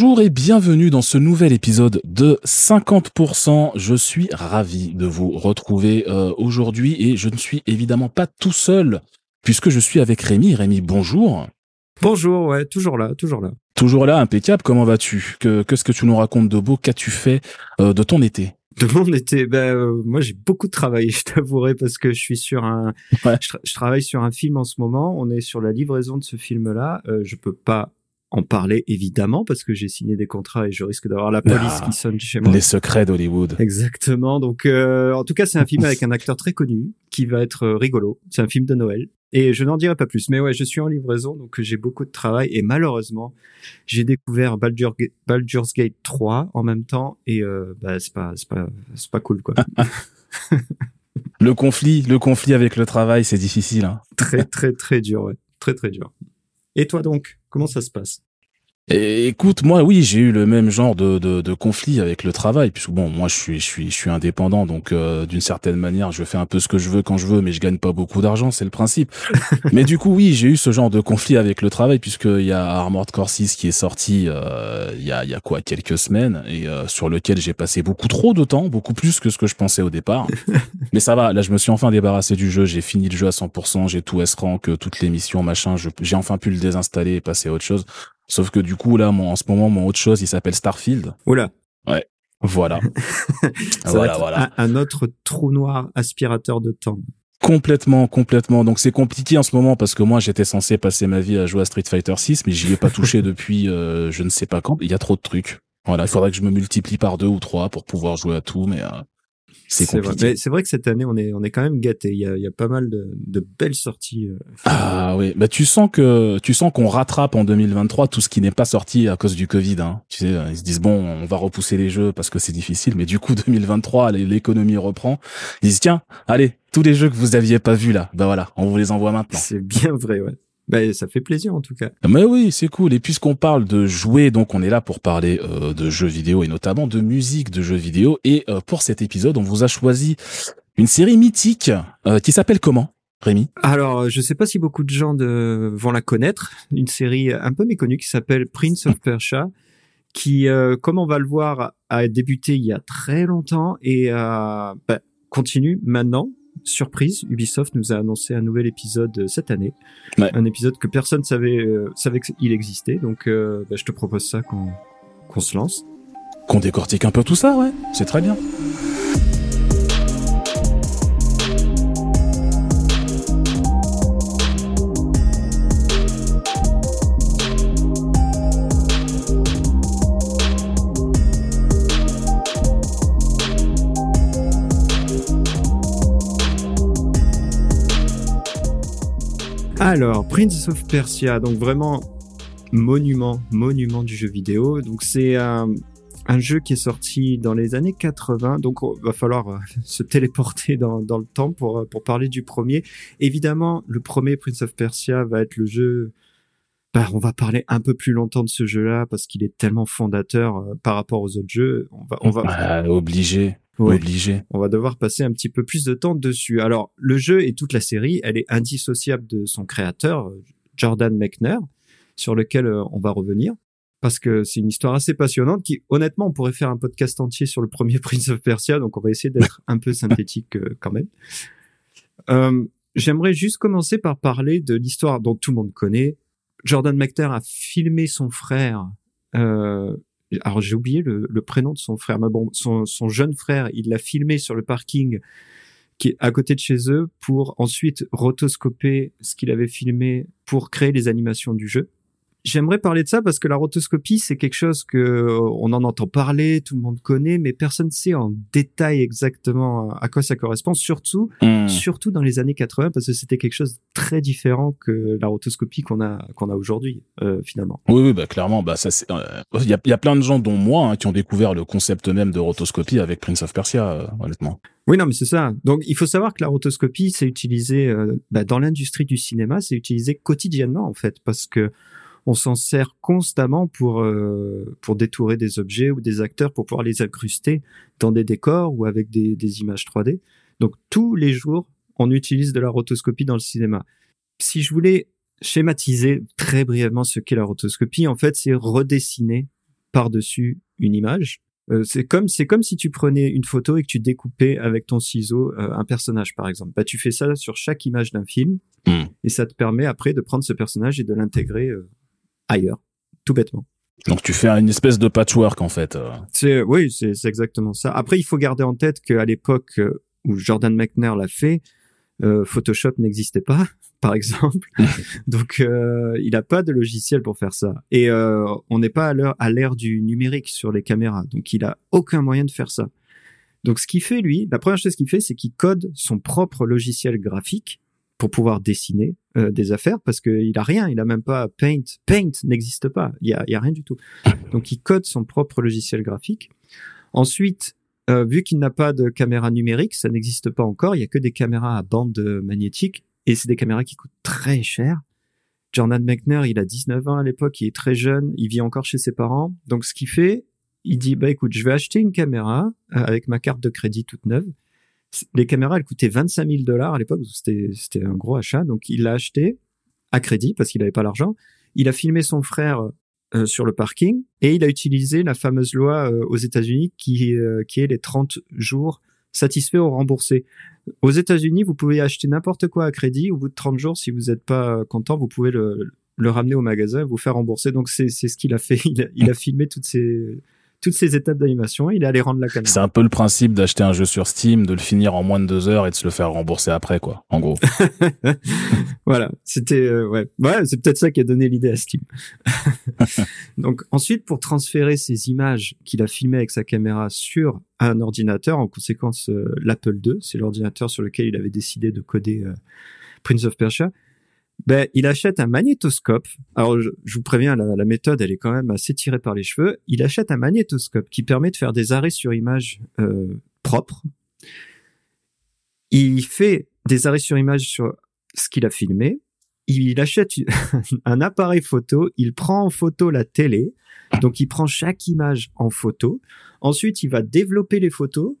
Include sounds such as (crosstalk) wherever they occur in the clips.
Bonjour et bienvenue dans ce nouvel épisode de 50%. Je suis ravi de vous retrouver euh, aujourd'hui et je ne suis évidemment pas tout seul puisque je suis avec Rémi. Rémi, bonjour. Bonjour, ouais, toujours là, toujours là. Toujours là, impeccable. Comment vas-tu? Que, Qu'est-ce que tu nous racontes de beau? Qu'as-tu fait euh, de ton été? De mon été, ben euh, moi j'ai beaucoup de travail, (laughs) je t'avouerai, parce que je suis sur un, je, travaille sur un film en ce moment. On est sur la livraison de ce film-là. Je peux pas en parler évidemment parce que j'ai signé des contrats et je risque d'avoir la police ah, qui sonne chez moi. Les secrets d'Hollywood. Exactement. Donc euh, en tout cas c'est un film avec un acteur très connu qui va être euh, rigolo. C'est un film de Noël et je n'en dirai pas plus. Mais ouais, je suis en livraison donc j'ai beaucoup de travail et malheureusement j'ai découvert Baldur's Gate 3 en même temps et euh, bah c'est pas c'est pas c'est pas cool quoi. (laughs) (laughs) le conflit, le conflit avec le travail, c'est difficile. Hein. Très très très dur, ouais. très très dur. Et toi donc, comment ça se passe? Écoute, moi, oui, j'ai eu le même genre de, de, de, conflit avec le travail, puisque bon, moi, je suis, je suis, je suis indépendant, donc euh, d'une certaine manière, je fais un peu ce que je veux quand je veux, mais je gagne pas beaucoup d'argent, c'est le principe. (laughs) mais du coup, oui, j'ai eu ce genre de conflit avec le travail, puisqu'il y a Armored Core 6 qui est sorti euh, il y a, il y a quoi, quelques semaines, et euh, sur lequel j'ai passé beaucoup trop de temps, beaucoup plus que ce que je pensais au départ. (laughs) mais ça va, là, je me suis enfin débarrassé du jeu, j'ai fini le jeu à 100%, j'ai tout S-Rank, toutes les missions, machin, j'ai enfin pu le désinstaller et passer à autre chose. Sauf que du coup, là, en ce moment, mon autre chose, il s'appelle Starfield. Oula. Ouais. Voilà. (laughs) voilà, voilà. Un, autre trou noir aspirateur de temps. Complètement, complètement. Donc c'est compliqué en ce moment parce que moi j'étais censé passer ma vie à jouer à Street Fighter 6, mais j'y ai pas touché (laughs) depuis euh, je ne sais pas quand. Il y a trop de trucs. Voilà, il faudrait que je me multiplie par deux ou trois pour pouvoir jouer à tout, mais euh, c'est vrai. c'est vrai que cette année, on est, on est quand même gâté. Il y a, il y a pas mal de, de belles sorties. Euh, ah oui, bah tu sens que tu sens qu'on rattrape en 2023 tout ce qui n'est pas sorti à cause du Covid. Hein. Tu sais, ils se disent bon, on va repousser les jeux parce que c'est difficile, mais du coup 2023, l'économie reprend. Ils disent tiens, allez, tous les jeux que vous aviez pas vus là, bah voilà, on vous les envoie maintenant. C'est bien vrai, ouais. Ben, ça fait plaisir en tout cas. Mais oui, c'est cool. Et puisqu'on parle de jouer, donc on est là pour parler euh, de jeux vidéo et notamment de musique de jeux vidéo. Et euh, pour cet épisode, on vous a choisi une série mythique euh, qui s'appelle comment Rémi? Alors, je sais pas si beaucoup de gens de... vont la connaître. Une série un peu méconnue qui s'appelle Prince of Persia, qui, comme on va le voir, a débuté il y a très longtemps et bah, continue maintenant surprise, Ubisoft nous a annoncé un nouvel épisode euh, cette année. Un épisode que personne savait euh, savait qu'il existait. Donc, euh, bah, je te propose ça qu'on qu'on se lance. Qu'on décortique un peu tout ça, ouais. C'est très bien. Alors, Prince of Persia, donc vraiment monument, monument du jeu vidéo. Donc c'est un, jeu qui est sorti dans les années 80, donc il va falloir euh, (laughs) se téléporter dans, le temps pour, pour parler du premier. Évidemment, le premier Prince of Persia va être le jeu... Bah, on va parler un peu plus longtemps de ce jeu-là parce qu'il est tellement fondateur euh, par rapport aux autres jeux. On va, on va... Bah, obligé. Obligé. On va devoir passer un petit peu plus de temps dessus. Alors, le jeu et toute la série, elle est indissociable de son créateur, Jordan Mechner, sur lequel euh, on va revenir. Parce que c'est une histoire assez passionnante qui, honnêtement, on pourrait faire un podcast entier sur le premier (laughs) Prince of Persia, donc on va essayer d'être (laughs) un peu synthétique euh, quand même. Euh, J'aimerais juste commencer par parler de l'histoire dont tout le monde connaît. Jordan Mechner a filmé son frère euh, alors j'ai oublié le, prénom de son frère, mais bon, son, jeune frère, il l'a filmé sur le parking qui est à côté de chez eux pour ensuite rotoscoper ce qu'il avait filmé pour créer les animations du jeu. J'aimerais parler de ça parce que la rotoscopie, c'est quelque chose que euh, on en entend parler, tout le monde connaît, mais personne ne sait en détail exactement à quoi ça correspond, surtout, hmm. surtout dans les années 80, parce que c'était quelque chose de très différent que la rotoscopie qu'on a, qu'on a aujourd'hui, euh, finalement. Oui, oui, bah, clairement, bah, ça, c'est, euh, il y, a, y a plein de gens, dont moi, hein, qui ont découvert le concept même de rotoscopie avec Prince of Persia, honnêtement. Oui, non, mais c'est ça. Donc, il faut savoir que la rotoscopie, c'est utilisé bah, dans l'industrie du cinéma, c'est utilisé quotidiennement en fait, parce que on s'en sert constamment pour euh, pour détourer des objets ou des acteurs pour pouvoir les incruster dans des décors ou avec des, des images 3D. Donc tous les jours, on utilise de la rotoscopie dans le cinéma. Si je voulais schématiser très brièvement ce qu'est la rotoscopie, en fait, c'est redessiner par-dessus une image. Euh, c'est comme c'est comme si tu prenais une photo et que tu découpais avec ton ciseau euh, un personnage par exemple. Bah tu fais ça sur chaque image d'un film Hmm. et ça te permet après de prendre ce personnage et de l'intégrer euh, ailleurs, tout bêtement. Donc tu fais une espèce de patchwork en fait. euh. C'est oui, c'est exactement ça. Après, il faut garder en tête qu'à l'époque euh, où Jordan Mechner l'a fait, euh, Photoshop n'existait pas, (laughs) par exemple. (laughs) Donc, euh, il n'a pas de logiciel pour faire ça. Et euh, on n'est pas à l'heure à l'ère du numérique sur les caméras. Donc, il a aucun moyen de faire ça. Donc, ce qu'il fait lui, la première chose qu'il fait, c'est qu'il code son propre logiciel graphique pour pouvoir dessiner euh, des affaires parce qu'il a rien, il a même pas Paint. Paint n'existe pas, il y a, y a rien du tout. Donc il code son propre logiciel graphique. Ensuite, euh, vu qu'il n'a pas de caméra numérique, ça n'existe pas encore. Il y a que des caméras à bande magnétique et c'est des caméras qui coûtent très cher. Jordan Mechner, il a 19 ans à l'époque, il est très jeune, il vit encore chez ses parents. Donc ce qu'il fait, il dit bah écoute, je vais acheter une caméra euh, avec ma carte de crédit toute neuve. Les caméras, elles coûtaient 25 000 dollars à l'époque, c'était un gros achat. Donc il l'a acheté à crédit parce qu'il n'avait pas l'argent. Il a filmé son frère euh, sur le parking et il a utilisé la fameuse loi euh, aux États-Unis qui euh, est les 30 jours satisfaits ou remboursés. Aux États-Unis, vous pouvez acheter n'importe quoi à crédit. Au bout de 30 jours, si vous n'êtes pas content, vous pouvez le, ramener au magasin et vous faire rembourser. Donc c'est ce qu'il a fait. Il a filmé toutes ces toutes ces étapes d'animation. Il est allé rendre la caméra. C'est un peu le principe d'acheter un jeu sur Steam, de le finir en moins de deux heures et de se le faire rembourser après quoi. En gros. (laughs) voilà, c'était euh, ouais, ouais, c'est peut-être ça qui a donné l'idée à Steam. (laughs) Donc ensuite, pour transférer ces images qu'il a filmées avec sa caméra sur un ordinateur, en conséquence euh, l'Apple II, c'est l'ordinateur sur lequel il avait décidé de coder euh, Prince of Persia. Ben, il achète un magnétoscope. Alors, je, vous préviens, la, la, méthode, elle est quand même assez tirée par les cheveux. Il achète un magnétoscope qui permet de faire des arrêts sur image euh, propres. Il fait des arrêts sur image sur ce qu'il a filmé. Il achète (laughs) un appareil photo. Il prend en photo la télé. Donc, il prend chaque image en photo. Ensuite, il va développer les photos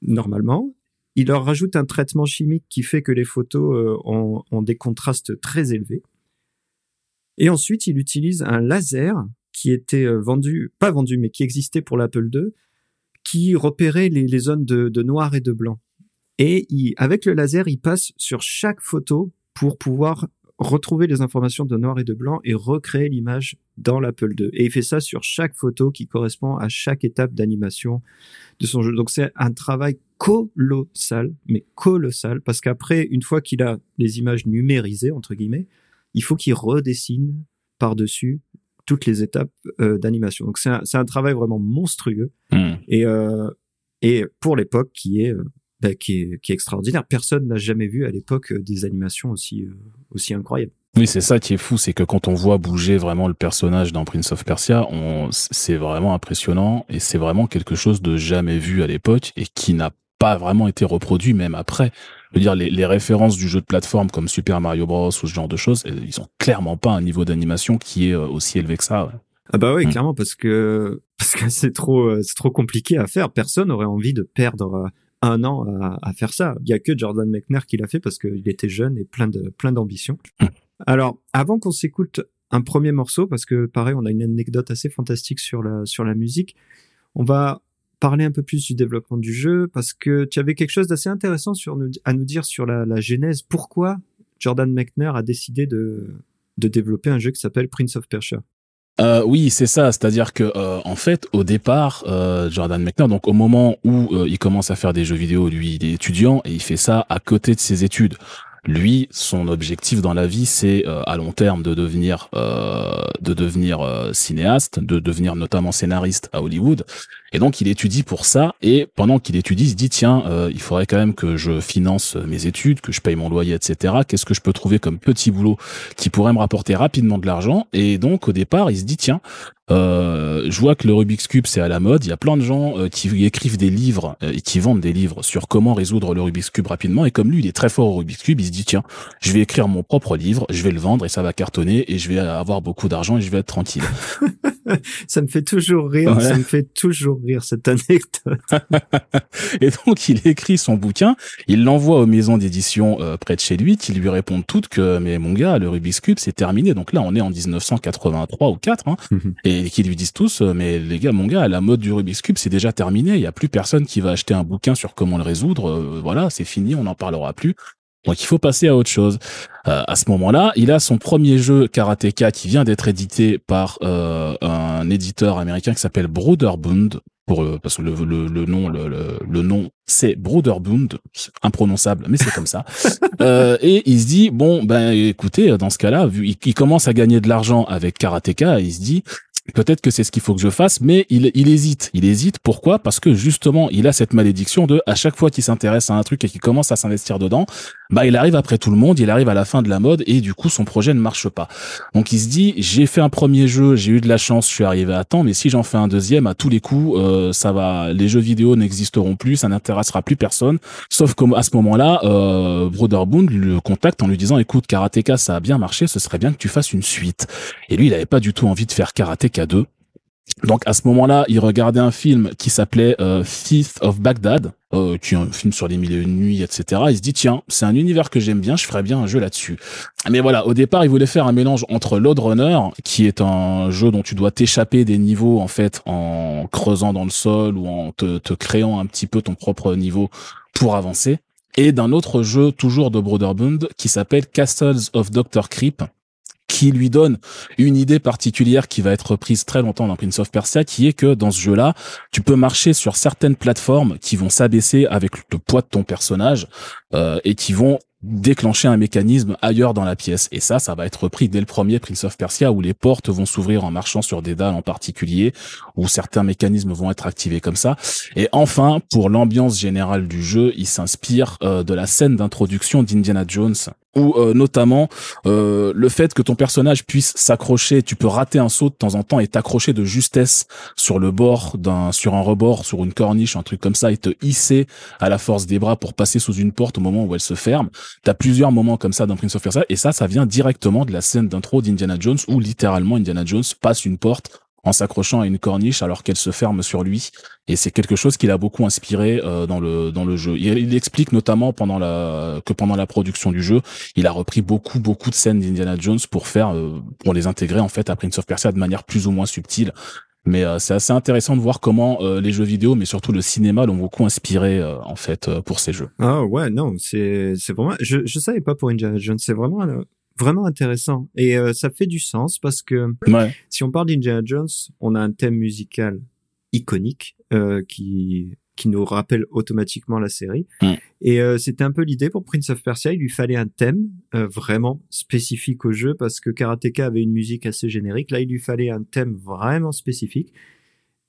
normalement il leur rajoute un traitement chimique qui fait que les photos euh, ont, des contrastes très élevés. Et ensuite, il utilise un laser qui était euh, vendu, pas vendu, mais qui existait pour l'Apple II, qui repérait les, zones de, noir et de blanc. Et avec le laser, il passe sur chaque photo pour pouvoir retrouver les informations de noir et de blanc et recréer l'image dans l'Apple II. Et il fait ça sur chaque photo qui correspond à chaque étape d'animation de son jeu. Donc c'est un travail colossal, mais colossal, parce qu'après, une fois qu'il a les images numérisées, entre guillemets, il faut qu'il redessine par-dessus toutes les étapes euh, d'animation. Donc c'est un, un, travail vraiment monstrueux mmh. et, euh, et pour l'époque qui est, euh, bah, qui est qui est extraordinaire. Personne n'a jamais vu à l'époque des animations aussi euh, aussi incroyables. Oui, c'est ça qui est fou, c'est que quand on voit bouger vraiment le personnage dans Prince of Persia, on, c'est vraiment impressionnant et c'est vraiment quelque chose de jamais vu à l'époque et qui n'a pas vraiment été reproduit même après. Je veux dire, les, les, références du jeu de plateforme comme Super Mario Bros ou ce genre de choses, ils ont clairement pas un niveau d'animation qui est aussi élevé que ça. Ouais. Ah bah oui, mmh. clairement, parce que (laughs) parce que c'est trop c'est trop compliqué à faire. Personne aurait envie de perdre un an à, à faire ça. Il y a que Jordan Mechner qui l'a fait parce qu'il était jeune et plein de plein d'ambition. Mmh. Alors, avant qu'on s'écoute un premier morceau, parce que pareil, on a une anecdote assez fantastique sur la sur la musique, on va parler un peu plus du développement du jeu parce que tu avais quelque chose d'assez intéressant sur nous, à nous dire sur la, la genèse. Pourquoi Jordan Mechner a décidé de, de développer un jeu qui s'appelle Prince of Persia? Euh, oui, c'est ça. C'est-à-dire que euh, en fait, au départ, euh, Jordan Mechner, donc au moment où il commence à faire des jeux vidéo, lui, il est étudiant et il fait ça à côté de ses études. Lui, son objectif dans la vie, c'est à long terme de devenir, de devenir cinéaste, de devenir notamment scénariste à Hollywood. Et donc, il étudie pour ça. Et pendant qu'il étudie, il se dit tiens, euh, il faudrait quand même que je finance mes études, que je paye mon loyer, etc. Qu'est-ce que je peux trouver comme petit boulot qui pourrait me rapporter rapidement de l'argent? Et donc, au départ, il se dit tiens, euh, je vois que le Rubik's Cube c'est à la mode. Il y a plein de gens euh, qui écrivent des livres euh, et qui vendent des livres sur comment résoudre le Rubik's Cube rapidement. Et comme lui, il est très fort au Rubik's Cube, il se dit tiens, je vais écrire mon propre livre, je vais le vendre et ça va cartonner et je vais avoir beaucoup d'argent et je vais être tranquille. (laughs) ça me fait toujours rire. Ouais. Ça me fait toujours cette anecdote. (laughs) et donc il écrit son bouquin, il l'envoie aux maisons d'édition euh, près de chez lui, qui lui répondent toutes que mais mon gars, le Rubik's cube c'est terminé. Donc là on est en 1983 ou 4, hein, (laughs) mhm. et qui lui disent tous euh, mais les gars, mon gars, la mode du Rubik's cube c'est déjà terminé. Il y a plus personne qui va acheter un bouquin sur comment le résoudre. Euh, voilà, c'est fini, on n'en parlera plus. Donc il faut passer à autre chose. Euh, à ce moment-là, il a son premier jeu Karateka qui vient d'être édité par euh, un éditeur américain qui s'appelle Broderbund. Pour, euh, parce que le, le, nom le, le, nom c'est Broderbund, imprononçable mais c'est comme ça. (laughs) et il se dit bon ben écoutez dans ce cas-là, vu il, commence à gagner de l'argent avec Karateka, il se dit peut-être que c'est ce qu'il faut que je fasse, mais il, il hésite. Il hésite. Pourquoi? Parce que justement, il a cette malédiction de à chaque fois qu'il s'intéresse à un truc et qu'il commence à s'investir dedans, bah il arrive après tout le monde, il arrive à la fin de la mode et du coup son projet ne marche pas. Donc il se dit j'ai fait un premier jeu, j'ai eu de la chance, je suis arrivé à temps, mais si j'en fais un deuxième, à tous les coups, euh, ça va, les jeux vidéo n'existeront plus, ça n'intéressera plus personne. Sauf qu'à ce moment-là, euh, Broderbund le contacte en lui disant écoute Karateka ça a bien marché, ce serait bien que tu fasses une suite. Et lui il avait pas du tout envie de faire Karateka 2. Donc à ce moment-là, il regardait un film qui s'appelait euh, Thief of Baghdad, euh, qui un film sur les mille et une nuits, etc. Il se dit tiens, c'est un univers que j'aime bien, je ferais bien un jeu là-dessus. Mais voilà, au départ, il voulait faire un mélange entre Load Runner, qui est un jeu dont tu dois t'échapper des niveaux en fait en creusant dans le sol ou en te, te créant un petit peu ton propre niveau pour avancer, et d'un autre jeu toujours de Broderbund qui s'appelle Castles of Dr. Creep qui lui donne une idée particulière qui va être prise très longtemps dans Prince of Persia, qui est que dans ce jeu-là, tu peux marcher sur certaines plateformes qui vont s'abaisser avec le poids de ton personnage euh, et qui vont déclencher un mécanisme ailleurs dans la pièce. Et ça, ça va être repris dès le premier Prince of Persia où les portes vont s'ouvrir en marchant sur des dalles en particulier, où certains mécanismes vont être activés comme ça. Et enfin, pour l'ambiance générale du jeu, il s'inspire euh, de la scène d'introduction d'Indiana Jones ou euh, notamment euh, le fait que ton personnage puisse s'accrocher, tu peux rater un saut de temps en temps et t'accrocher de justesse sur le bord d'un, sur un rebord, sur une corniche, un truc comme ça, et te hisser à la force des bras pour passer sous une porte au moment où elle se ferme. T'as plusieurs moments comme ça dans Prince of Persia, et ça, ça vient directement de la scène d'intro d'Indiana Jones où littéralement Indiana Jones passe une porte en s'accrochant à une corniche alors qu'elle se ferme sur lui. Et c'est quelque chose qui l'a beaucoup inspiré euh, dans le dans le jeu. Il, explique notamment pendant la que pendant la production du jeu, il a repris beaucoup beaucoup de scènes d'Indiana Jones pour faire euh, pour les intégrer en fait à Prince of Persia de manière plus ou moins subtile. Mais euh, c'est assez intéressant de voir comment les jeux vidéo, mais surtout le cinéma, l'ont beaucoup inspiré en fait pour ces jeux. Ah ouais, non, c'est c'est vraiment. Je je savais pas pour Indiana Jones, c'est vraiment vraiment intéressant et euh, ça fait du sens parce que si on parle d'Indiana Jones, on a un thème musical iconique euh, qui qui nous rappelle automatiquement la série. Et euh, c'était un peu l'idée pour Prince of Persia. Il lui fallait un thème vraiment spécifique au jeu parce que Karateka avait une musique assez générique. Là, il lui fallait un thème vraiment spécifique.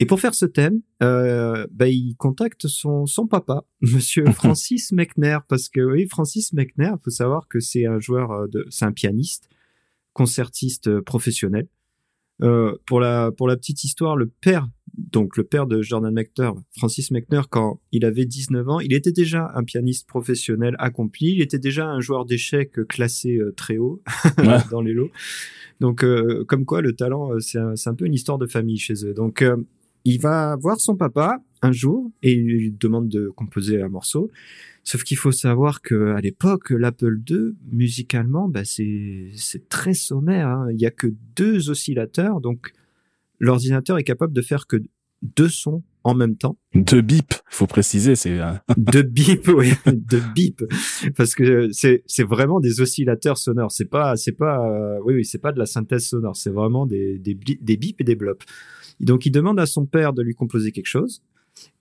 Et pour faire ce thème, euh, bah, il contacte son, son papa, (laughs) Monsieur Francis Mechner, parce que oui, Francis Mechner, faut savoir que c'est un joueur euh, de, c'est un pianiste, concertiste euh, professionnel. Euh, pour la pour la petite histoire, le père, donc le père de Jordan Mechner, Francis Mechner, quand il avait 19 ans, il était déjà un pianiste professionnel accompli. Il était déjà un joueur d'échecs classé euh, très haut (laughs) dans les lots. Donc, comme quoi, le talent, c'est un, un, peu une histoire de famille chez eux. Donc, il va voir son papa un jour et il lui demande de composer un morceau. Sauf qu'il faut savoir que à l'époque, l'Apple II, musicalement, bah c'est très sommaire. Hein. Il y a que deux oscillateurs, donc l'ordinateur est capable de faire que deux sons en même temps. Deux bip, faut préciser, c'est (laughs) deux bip, oui, (laughs) deux bip, parce que c'est c'est vraiment des oscillateurs sonores. C'est pas c'est pas euh, oui oui c'est pas de la synthèse sonore, c'est vraiment des des, des bips et des blops. Donc il demande à son père de lui composer quelque chose.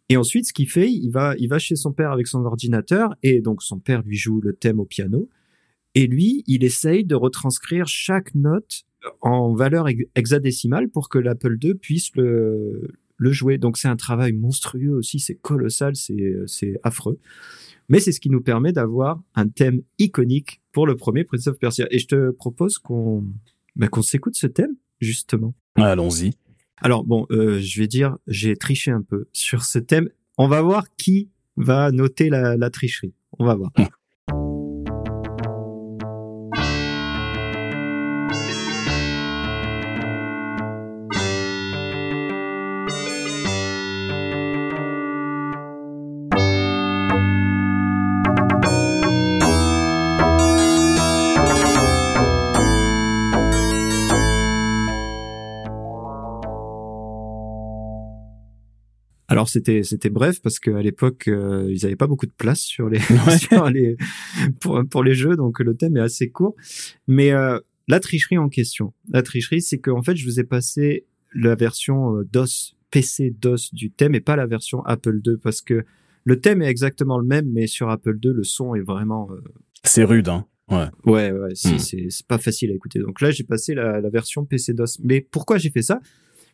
Et ensuite, ce qu'il fait, il va, il va chez son père avec son ordinateur et donc son père lui joue le thème au piano. Et lui, il essaye de retranscrire chaque note en valeur hexadécimale pour que l'Apple II puisse le, le jouer. Donc c'est un travail monstrueux aussi, c'est colossal, c'est, affreux. Mais c'est ce qui nous permet d'avoir un thème iconique pour le premier Prince of Persia. Et je te propose qu'on, bah, qu'on s'écoute ce thème, justement. Allons-y. Alors bon, euh, je vais dire, j'ai triché un peu sur ce thème. On va voir qui va noter la, la tricherie. On va voir. Alors c'était c'était bref parce qu'à l'époque euh, ils avaient pas beaucoup de place sur les, (laughs) sur les pour pour les jeux donc le thème est assez court. Mais euh, la tricherie en question, la tricherie c'est qu'en fait je vous ai passé la version euh, DOS PC DOS du thème et pas la version Apple II parce que le thème est exactement le même mais sur Apple II le son est vraiment c'est rude hein. Ouais. Ouais, ouais, c'est pas facile à écouter. Donc là, j'ai passé la, la version PC DOS. Mais pourquoi j'ai fait ça?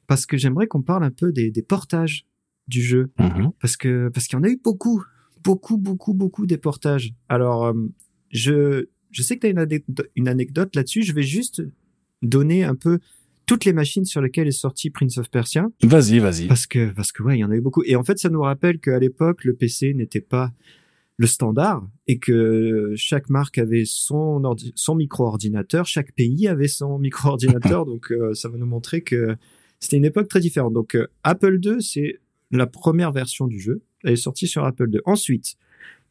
Parce que j'aimerais qu'on parle un peu des, des portages du jeu mhm. parce que parce qu'il y en a eu beaucoup, beaucoup, beaucoup, beaucoup des portages. Alors euh, je je sais que tu as une, anecdote là-dessus. Je vais juste donner un peu toutes les machines sur lesquelles est sorti Prince of Persia. Vas-y, vas-y. Parce que parce que ouais, il y en a eu beaucoup. Et en fait, ça nous rappelle qu'à l'époque, le PC n'était pas le standard et que chaque marque avait son son micro-ordinateur, chaque pays avait son (laughs) micro-ordinateur. (laughs) donc euh, ça va nous montrer que c'était une époque très différente. Donc euh, Apple II, c'est la première version du jeu. Elle est sortie sur Apple II. Ensuite,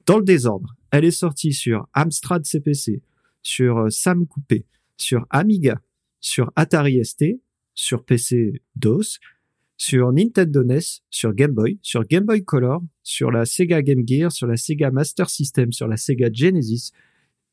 dans le désordre, elle est sortie sur Amstrad CPC, sur euh, Sam Coupé, sur Amiga, sur Atari ST, sur PC DOS, sur Nintendo NES, sur Game Boy, sur Game Boy Color, sur la Sega Game Gear, sur la Sega Master System, sur la Sega Genesis.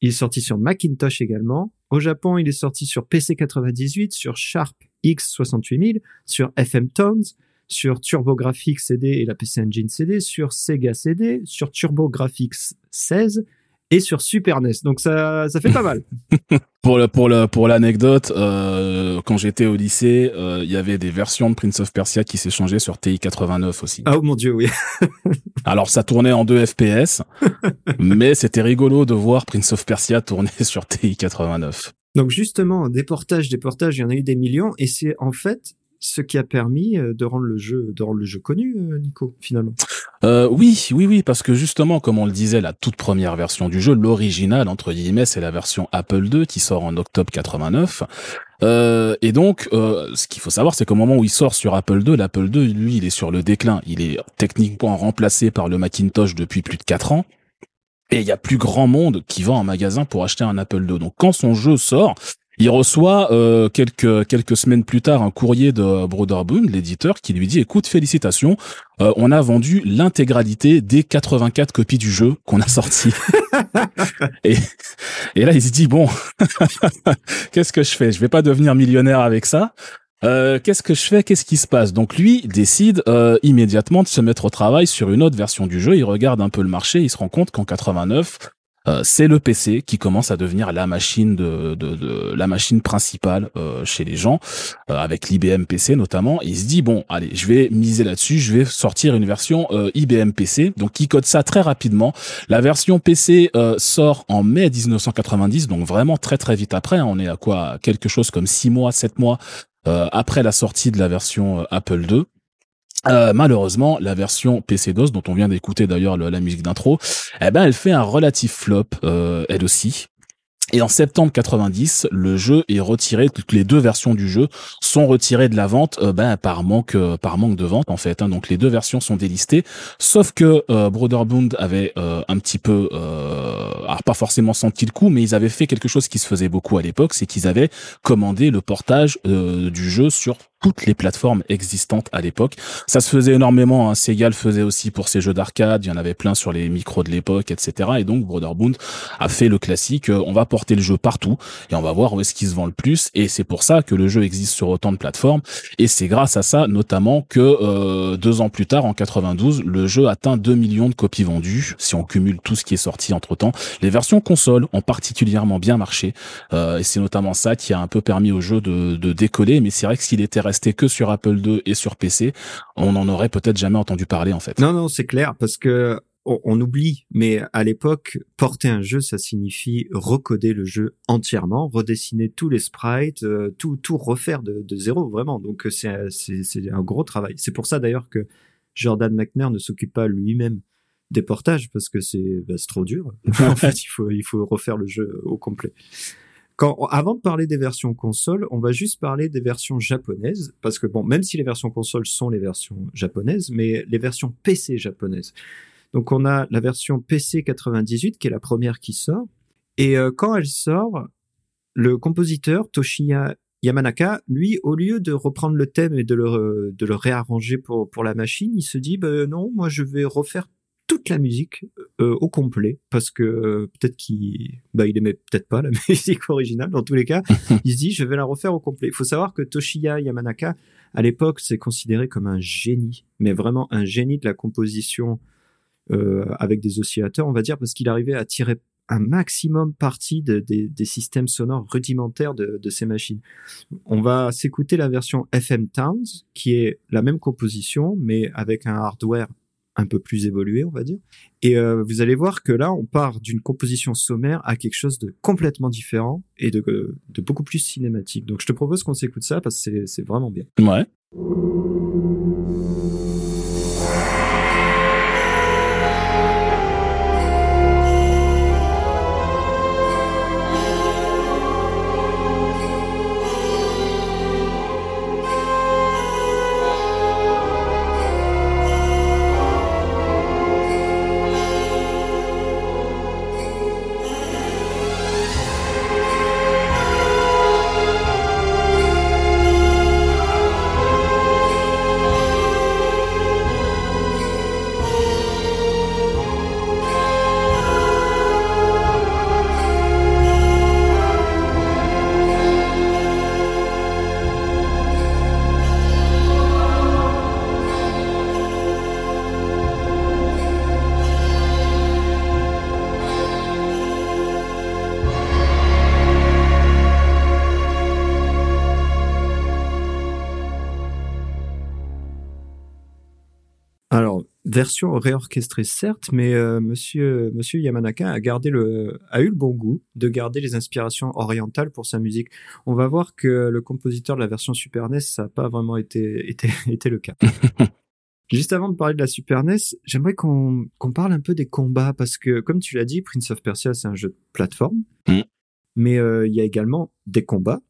Il est sorti sur Macintosh également. Au Japon, il est sorti sur PC 98, sur Sharp X68000, sur FM Tones, sur TurboGrafx CD et la PC Engine CD, sur Sega CD, sur TurboGrafx 16 et sur Super NES. Donc ça, ça fait pas mal. (laughs) pour le, pour le, pour l'anecdote, euh, quand j'étais au lycée, euh, il y avait des versions de Prince of Persia qui s'échangeaient sur TI 89 aussi. Ah oh mon dieu, oui. (laughs) Alors ça tournait en 2 FPS, (laughs) mais c'était rigolo de voir Prince of Persia tourner sur TI 89. Donc justement, des portages, des portages, il y en a eu des millions, et c'est en fait ce qui a permis euh, de rendre le jeu, de rendre le jeu connu, euh, Nico, finalement. Euh, oui, oui, oui, parce que justement, comme on le disait, la toute première version du jeu, l'original entre guillemets, c'est la version Apple II qui sort en octobre 89. Euh, et donc, euh, ce qu'il faut savoir, c'est qu'au moment où il sort sur Apple II, l'Apple II, lui, il est sur le déclin. Il est techniquement remplacé par le Macintosh depuis plus de quatre ans. Et il y a plus grand monde qui va en magasin pour acheter un Apple II. Donc quand son jeu sort, il reçoit euh, quelques quelques semaines plus tard un courrier de Broderbund, l'éditeur, qui lui dit "Écoute, félicitations, euh, on a vendu l'intégralité des 84 copies du jeu qu'on a sorti." (laughs) et, et là, il se dit "Bon, (laughs) qu'est-ce que je fais? Je vais pas devenir millionnaire avec ça." Euh, qu'est-ce que je fais? Qu'est-ce qui se passe? Donc lui décide euh, immédiatement de se mettre au travail sur une autre version du jeu. Il regarde un peu le marché, il se rend compte qu'en 89, euh, c'est le PC qui commence à devenir la machine de, la machine principale euh, chez les gens, euh, avec l'IBM PC notamment. Il se dit bon, allez, je vais miser là-dessus, je vais sortir une version IBM PC. Donc il code ça très rapidement. La version PC sort en mai 1990, donc vraiment très très vite après. On est à quoi? Quelque chose comme six mois, sept mois après la sortie de la version Apple II. Euh, malheureusement, la version PC DOS dont on vient d'écouter d'ailleurs la musique d'intro, eh ben elle fait un relatif flop euh, elle aussi. Et en septembre 90, le jeu est retiré. Toutes les deux versions du jeu sont retirées de la vente, euh, ben, par manque, euh, par manque de vente en fait. Hein. Donc les deux versions sont délistées. Sauf que euh, avait un petit peu, alors pas forcément senti le coup, mais ils avaient fait quelque chose qui se faisait beaucoup à l'époque, c'est qu'ils avaient commandé le portage du jeu sur toutes les plateformes existantes à l'époque. Ça se faisait énormément. Hein. Sega le faisait aussi pour ses jeux d'arcade. Il y en avait plein sur les micros de l'époque, etc. Et donc Broderbund a fait le classique. on va porter le jeu partout et on va voir où est-ce qu'il se vend le plus. Et c'est pour ça que le jeu existe sur autant de plateformes. Et c'est grâce à ça notamment que euh, deux ans plus tard, en 92, le jeu atteint 2 millions de copies vendues. Si on cumule tout ce qui est sorti entre temps, les versions consoles ont particulièrement bien marché. Euh, et c'est notamment ça qui a un peu permis au jeu de, de décoller. Mais c'est vrai que s'il était resté que sur Apple II et sur PC, on n'en aurait peut-être jamais entendu parler en fait. Non, non, c'est clair parce que on, oublie, mais à l'époque, porter un jeu, ça signifie recoder le jeu entièrement, redessiner tous les sprites, euh, tout, tout refaire de, zéro, vraiment. Donc c'est un gros travail. C'est pour ça d'ailleurs que Jordan McNair ne s'occupe pas lui-même des portages parce que c'est bah, trop dur. (laughs) en fait, il faut, il faut refaire le jeu au complet. Avant de parler des versions consoles, on va juste parler des versions japonaises, parce que bon, même si les versions consoles sont les versions japonaises, mais les versions PC japonaises. Donc on a la version PC 98 qui est la première qui sort. Et euh, quand elle sort, le compositeur Toshiya Yamanaka, lui, au lieu de reprendre le thème et de le, de le réarranger pour, pour la machine, il se dit, bah, non, moi, je vais refaire toute la musique euh, au complet parce que euh, peut-être qu'il bah il aimait peut-être pas la (laughs) musique originale dans tous les cas (laughs) il se dit je vais la refaire au complet il faut savoir que Toshiya Yamanaka à l'époque c'est considéré comme un génie mais vraiment un génie de la composition euh, avec des oscillateurs on va dire parce qu'il arrivait à tirer un maximum parti de, des systèmes sonores rudimentaires de, de ces machines. On va s'écouter la version FM Towns, qui est la même composition, mais avec un hardware un peu plus évolué, on va dire. Et euh, vous allez voir que là, on part d'une composition sommaire à quelque chose de complètement différent et de, de beaucoup plus cinématique. Donc je te propose qu'on s'écoute ça parce que c'est vraiment bien. Ouais. Version réorchestrée certes, mais euh, Monsieur Monsieur Yamanaka a gardé le a eu le bon goût de garder les inspirations orientales pour sa musique. On va voir que le compositeur de la version Super NES ça n'a pas vraiment été été (laughs) été le cas. (laughs) Juste avant de parler de la Super NES, j'aimerais qu'on qu'on parle un peu des combats parce que comme tu l'as dit, Prince of Persia c'est un jeu de plateforme, mm. mais euh, il y a également des combats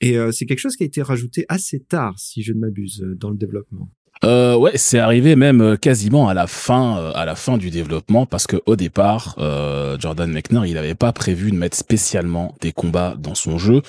et euh, c'est quelque chose qui a été rajouté assez tard, si je ne m'abuse, dans le développement. Euh, ouais, c'est arrivé même euh, quasiment à la fin, euh, à la fin du développement, parce que au départ, euh, Jordan Mechner, il n'avait pas prévu de mettre spécialement des combats dans son jeu,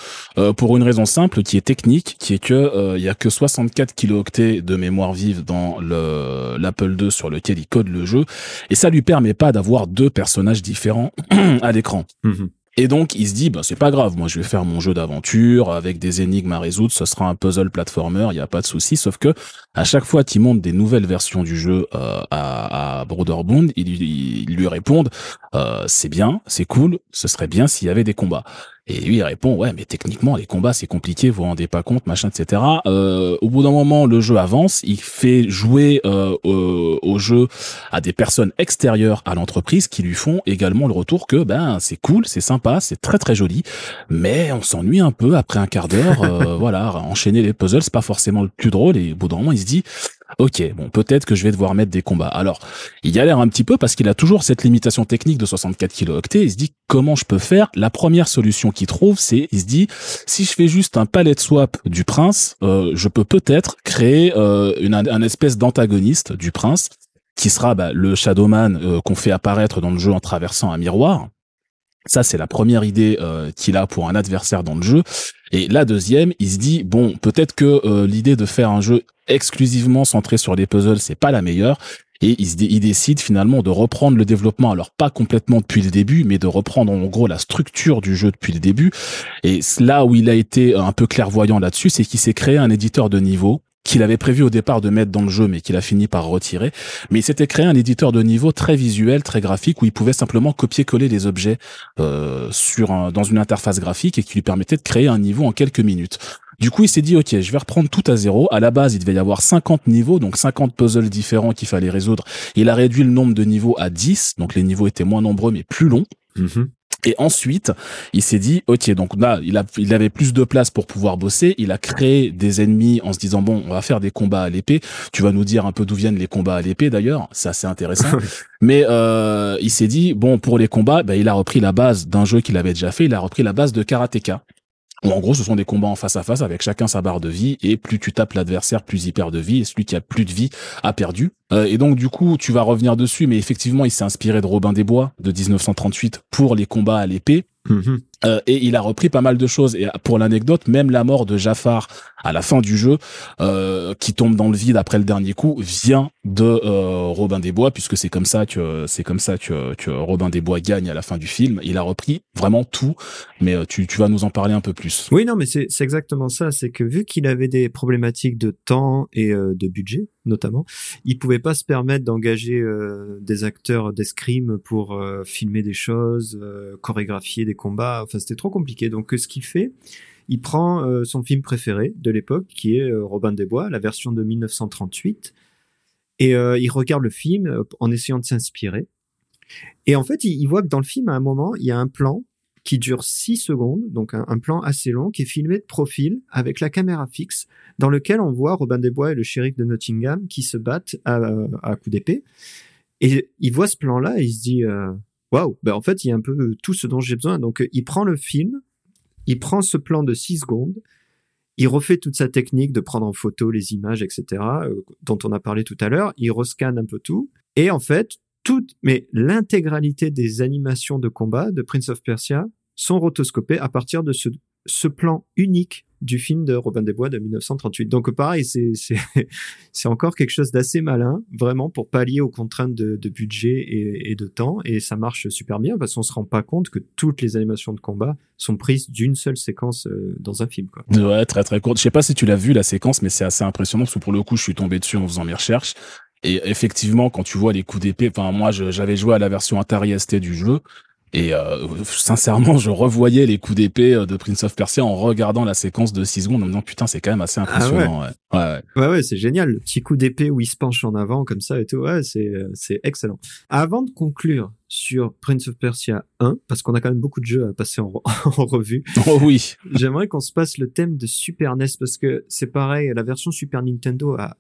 pour une raison simple, qui est technique, qui est que il y a que 64 kilooctets de mémoire vive dans le l'Apple II sur lequel il code le jeu, et ça lui permet pas d'avoir deux personnages différents (clears throat) à l'écran. Mhm. Et donc, il se dit, bah, c'est pas grave, moi, je vais faire mon jeu d'aventure avec des énigmes à résoudre, ce sera un puzzle platformer, il n'y a pas de souci. Sauf que, à chaque fois qu'il monte des nouvelles versions du jeu euh, à, à Broderbund, ils, lui répondent, euh, c'est bien, c'est cool, ce serait bien s'il y avait des combats. Et lui il répond ouais mais techniquement les combats c'est compliqué, vous vous rendez pas compte machin etc. Euh, au bout d'un moment le jeu avance, il fait jouer euh, au, jeu à des personnes extérieures à l'entreprise qui lui font également le retour que ben c'est cool, c'est sympa, c'est très très joli, mais on s'ennuie un peu après un quart d'heure. Euh, (laughs) voilà enchaîner les puzzles c'est pas forcément le plus drôle et au bout d'un moment il se dit ok, bon, peut-être que je vais devoir mettre des combats. Alors, il l'air un petit peu parce qu'il a toujours cette limitation technique de 64 kilooctets. Il se dit comment je peux faire? La première solution qu'il trouve, c'est il se dit si je fais juste un palette swap du prince, euh, je peux peut-être créer euh, une, un espèce d'antagoniste du prince qui sera bah, le Shadowman euh, qu'on fait apparaître dans le jeu en traversant un miroir. Ça, c'est la première idée euh, qu'il a pour un adversaire dans le jeu. Et la deuxième, il se dit bon, peut-être que euh, l'idée de faire un jeu exclusivement centré sur les puzzles, c'est pas la meilleure. Et il, se il, décide finalement de reprendre le développement, alors pas complètement depuis le début, mais de reprendre en gros la structure du jeu depuis le début. Et là où il a été un peu clairvoyant là-dessus, c'est qu'il s'est créé un éditeur de niveau qu'il avait prévu au départ de mettre dans le jeu, mais qu'il a fini par retirer. Mais il s'était créé un éditeur de niveau très visuel, très graphique, où il pouvait simplement copier-coller les objets euh, sur dans une interface graphique et qui lui permettait de créer un niveau en quelques minutes. Du coup, il s'est dit, OK, je vais reprendre tout à zéro. À la base, il devait y avoir 50 niveaux, donc 50 puzzles différents qu'il fallait résoudre. Il a réduit le nombre de niveaux à 10, donc les niveaux étaient moins nombreux, mais plus longs. Mm-hmm. Et ensuite, il s'est dit, ok, donc là, il, a, il avait plus de place pour pouvoir bosser. Il a créé des ennemis en se disant, bon, on va faire des combats à l'épée. Tu vas nous dire un peu d'où viennent les combats à l'épée, d'ailleurs. C'est assez intéressant. (laughs) Mais euh, il s'est dit, bon, pour les combats, ben, il a repris la base d'un jeu qu'il avait déjà fait. Il a repris la base de Karateka en gros ce sont des combats en face à face avec chacun sa barre de vie et plus tu tapes l'adversaire plus il perd de vie et celui qui a plus de vie a perdu euh, et donc du coup tu vas revenir dessus mais effectivement il s'est inspiré de Robin des Bois de 1938 pour les combats à l'épée mhm. Euh, et il a repris pas mal de choses. Et pour l'anecdote, même la mort de Jafar à la fin du jeu, euh, qui tombe dans le vide après le dernier coup, vient de euh, Robin des Bois, puisque c'est comme ça que c'est comme ça que, Robin des Bois gagne à la fin du film. Il a repris vraiment tout, mais euh, tu, tu vas nous en parler un peu plus. Oui, non, mais c'est exactement ça. C'est que vu qu'il avait des problématiques de temps et de budget, notamment, il pouvait pas se permettre d'engager des acteurs d'escrime pour filmer des choses, chorégraphier des combats Enfin, c'était trop compliqué. Donc, ce qu'il fait, il prend euh, son film préféré de l'époque, qui est euh, Robin des Bois, la version de 1938, et euh, il regarde le film en essayant de s'inspirer. Et en fait, il, voit que dans le film, à un moment, il y a un plan qui dure 6 secondes, donc un, plan assez long, qui est filmé de profil avec la caméra fixe, dans lequel on voit Robin des Bois et le shérif de Nottingham qui se battent à, à coups d'épée. Et il voit ce plan-là et il se dit waouh, ben en fait, il y a un peu euh, tout ce dont j'ai besoin. Donc, euh, il prend le film, il prend ce plan de 6 secondes, il refait toute sa technique de prendre en photo les images, etc., euh, dont on a parlé tout à l'heure, il rescanne un peu tout, et en fait, toute, mais l'intégralité des animations de combat de Prince of Persia sont rotoscopées à partir de ce, ce plan unique du film de Robin des Bois de 1938. Donc pareil, (laughs) c'est encore quelque chose d'assez malin, vraiment pour pallier aux contraintes de, de budget et, et, de temps, et ça marche super bien parce qu'on se rend pas compte que toutes les animations de combat sont prises d'une seule séquence euh, dans un film. Quoi. Ouais, très très courte. Je sais pas si tu l'as vu la séquence, mais c'est assez impressionnant parce que pour le coup, je suis tombé dessus en faisant mes recherches. Et effectivement, quand tu vois les coups d'épée, enfin moi, j'avais joué à la version Atari ST du jeu. Et euh, sincèrement, je revoyais les coups d'épée euh, de Prince of Persia en regardant la séquence de 6 secondes en me disant putain, c'est quand même assez ah impressionnant. ouais. Ouais, ouais, ouais, c'est génial. Le petit coup d'épée où il se penche en avant comme ça et tout. Ouais, c'est euh, c'est excellent. Avant de conclure sur Prince of Persia 1, parce qu'on a quand même beaucoup de jeux à passer en, (laughs) en revue. (laughs) Oh oui. J'aimerais qu'on se passe le thème de Super NES parce que c'est pareil, la version Super Nintendo a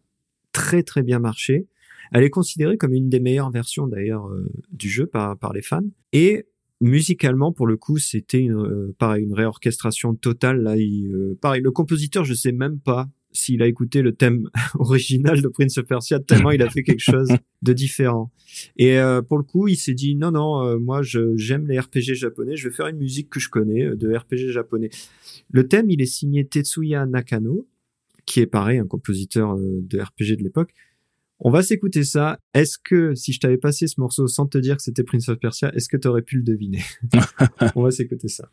très très bien marché. Elle est considérée comme une des meilleures versions d'ailleurs du jeu par, par les fans. Et musicalement pour le coup c'était euh, pareil une réorchestration totale. Là il, euh, pareil le compositeur je sais même pas s'il a écouté le thème (laughs) original de Prince of Persia tellement il a fait quelque chose de différent. Et euh, pour le coup il s'est dit non non moi je j'aime les RPG japonais je vais faire une musique que je connais de RPG japonais. Le thème il est signé Tetsuya Nakano qui est pareil un compositeur de RPG de l'époque on va s'écouter ça. Est-ce que si je t'avais passé ce morceau sans te dire que c'était Prince of Persia, est-ce que tu aurais pu le deviner? (laughs) On va s'écouter ça.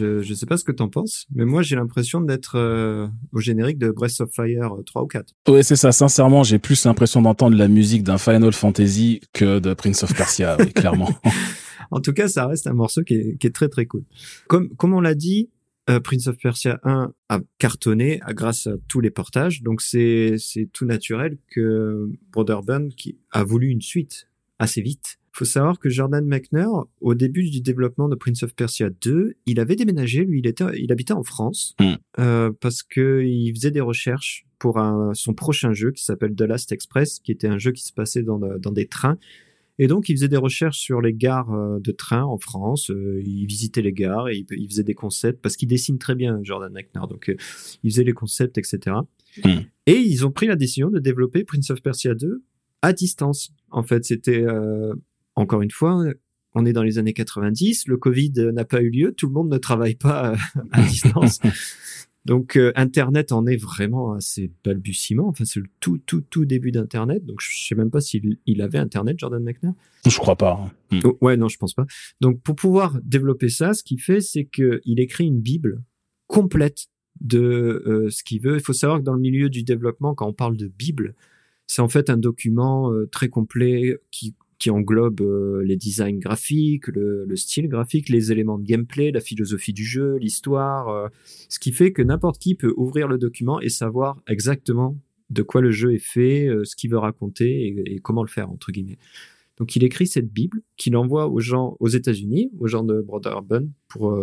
Je je sais pas ce que t'en penses, mais moi j'ai l'impression d'être euh, au générique de Breath of Fire 3 euh, ou 4. Ouais, c'est ça. Sincèrement, j'ai plus l'impression d'entendre la musique d'un Final Fantasy que de Prince of Persia, (laughs) clairement. en tout cas, ça reste un morceau qui est, qui est très très cool. Comme comme on l'a dit, euh, Prince of Persia 1 a cartonné grâce à tous les portages, donc c'est c'est tout naturel que Broderbund qui a voulu une suite assez vite. Faut savoir que Jordan McNair, au début du développement de Prince of Persia 2, il avait déménagé, lui, il était, il habitait en France Mm. euh, parce que il faisait des recherches pour un, son prochain jeu qui s'appelle The Last Express, qui était un jeu qui se passait dans, dans des trains. Et donc, il faisait des recherches sur les gares euh, de train en France. Euh, il visitait les gares et il, il faisait des concepts parce qu'il dessine très bien, Jordan McNair. Donc, euh, il faisait les concepts, etc. Mm. Et ils ont pris la décision de développer Prince of Persia 2 à distance. En fait, c'était euh, encore une fois, on est dans les années 90, le Covid n'a pas eu lieu, tout le monde ne travaille pas euh, (laughs) à distance. (laughs) Donc euh, Internet en est vraiment à ses balbutiements. Enfin, c'est le tout, tout, tout début d'Internet. Donc je sais même pas s'il il avait Internet, Jordan McNair. Je crois pas. hein. Mm. Oh, ouais, non, je pense pas. Donc pour pouvoir développer ça, ce qu'il fait, c'est que il écrit une bible complète de euh, ce qu'il veut. Il faut savoir que dans le milieu du développement, quand on parle de bible, c'est en fait un document euh, très complet qui qui englobe euh, les designs graphiques, le, le style graphique, les éléments de gameplay, la philosophie du jeu, l'histoire, euh, ce qui fait que n'importe qui peut ouvrir le document et savoir exactement de quoi le jeu est fait, euh, ce qu'il veut raconter et, comment le faire entre guillemets. Donc il écrit cette bible qu'il envoie aux gens aux États-Unis, aux gens de Brother Urban pour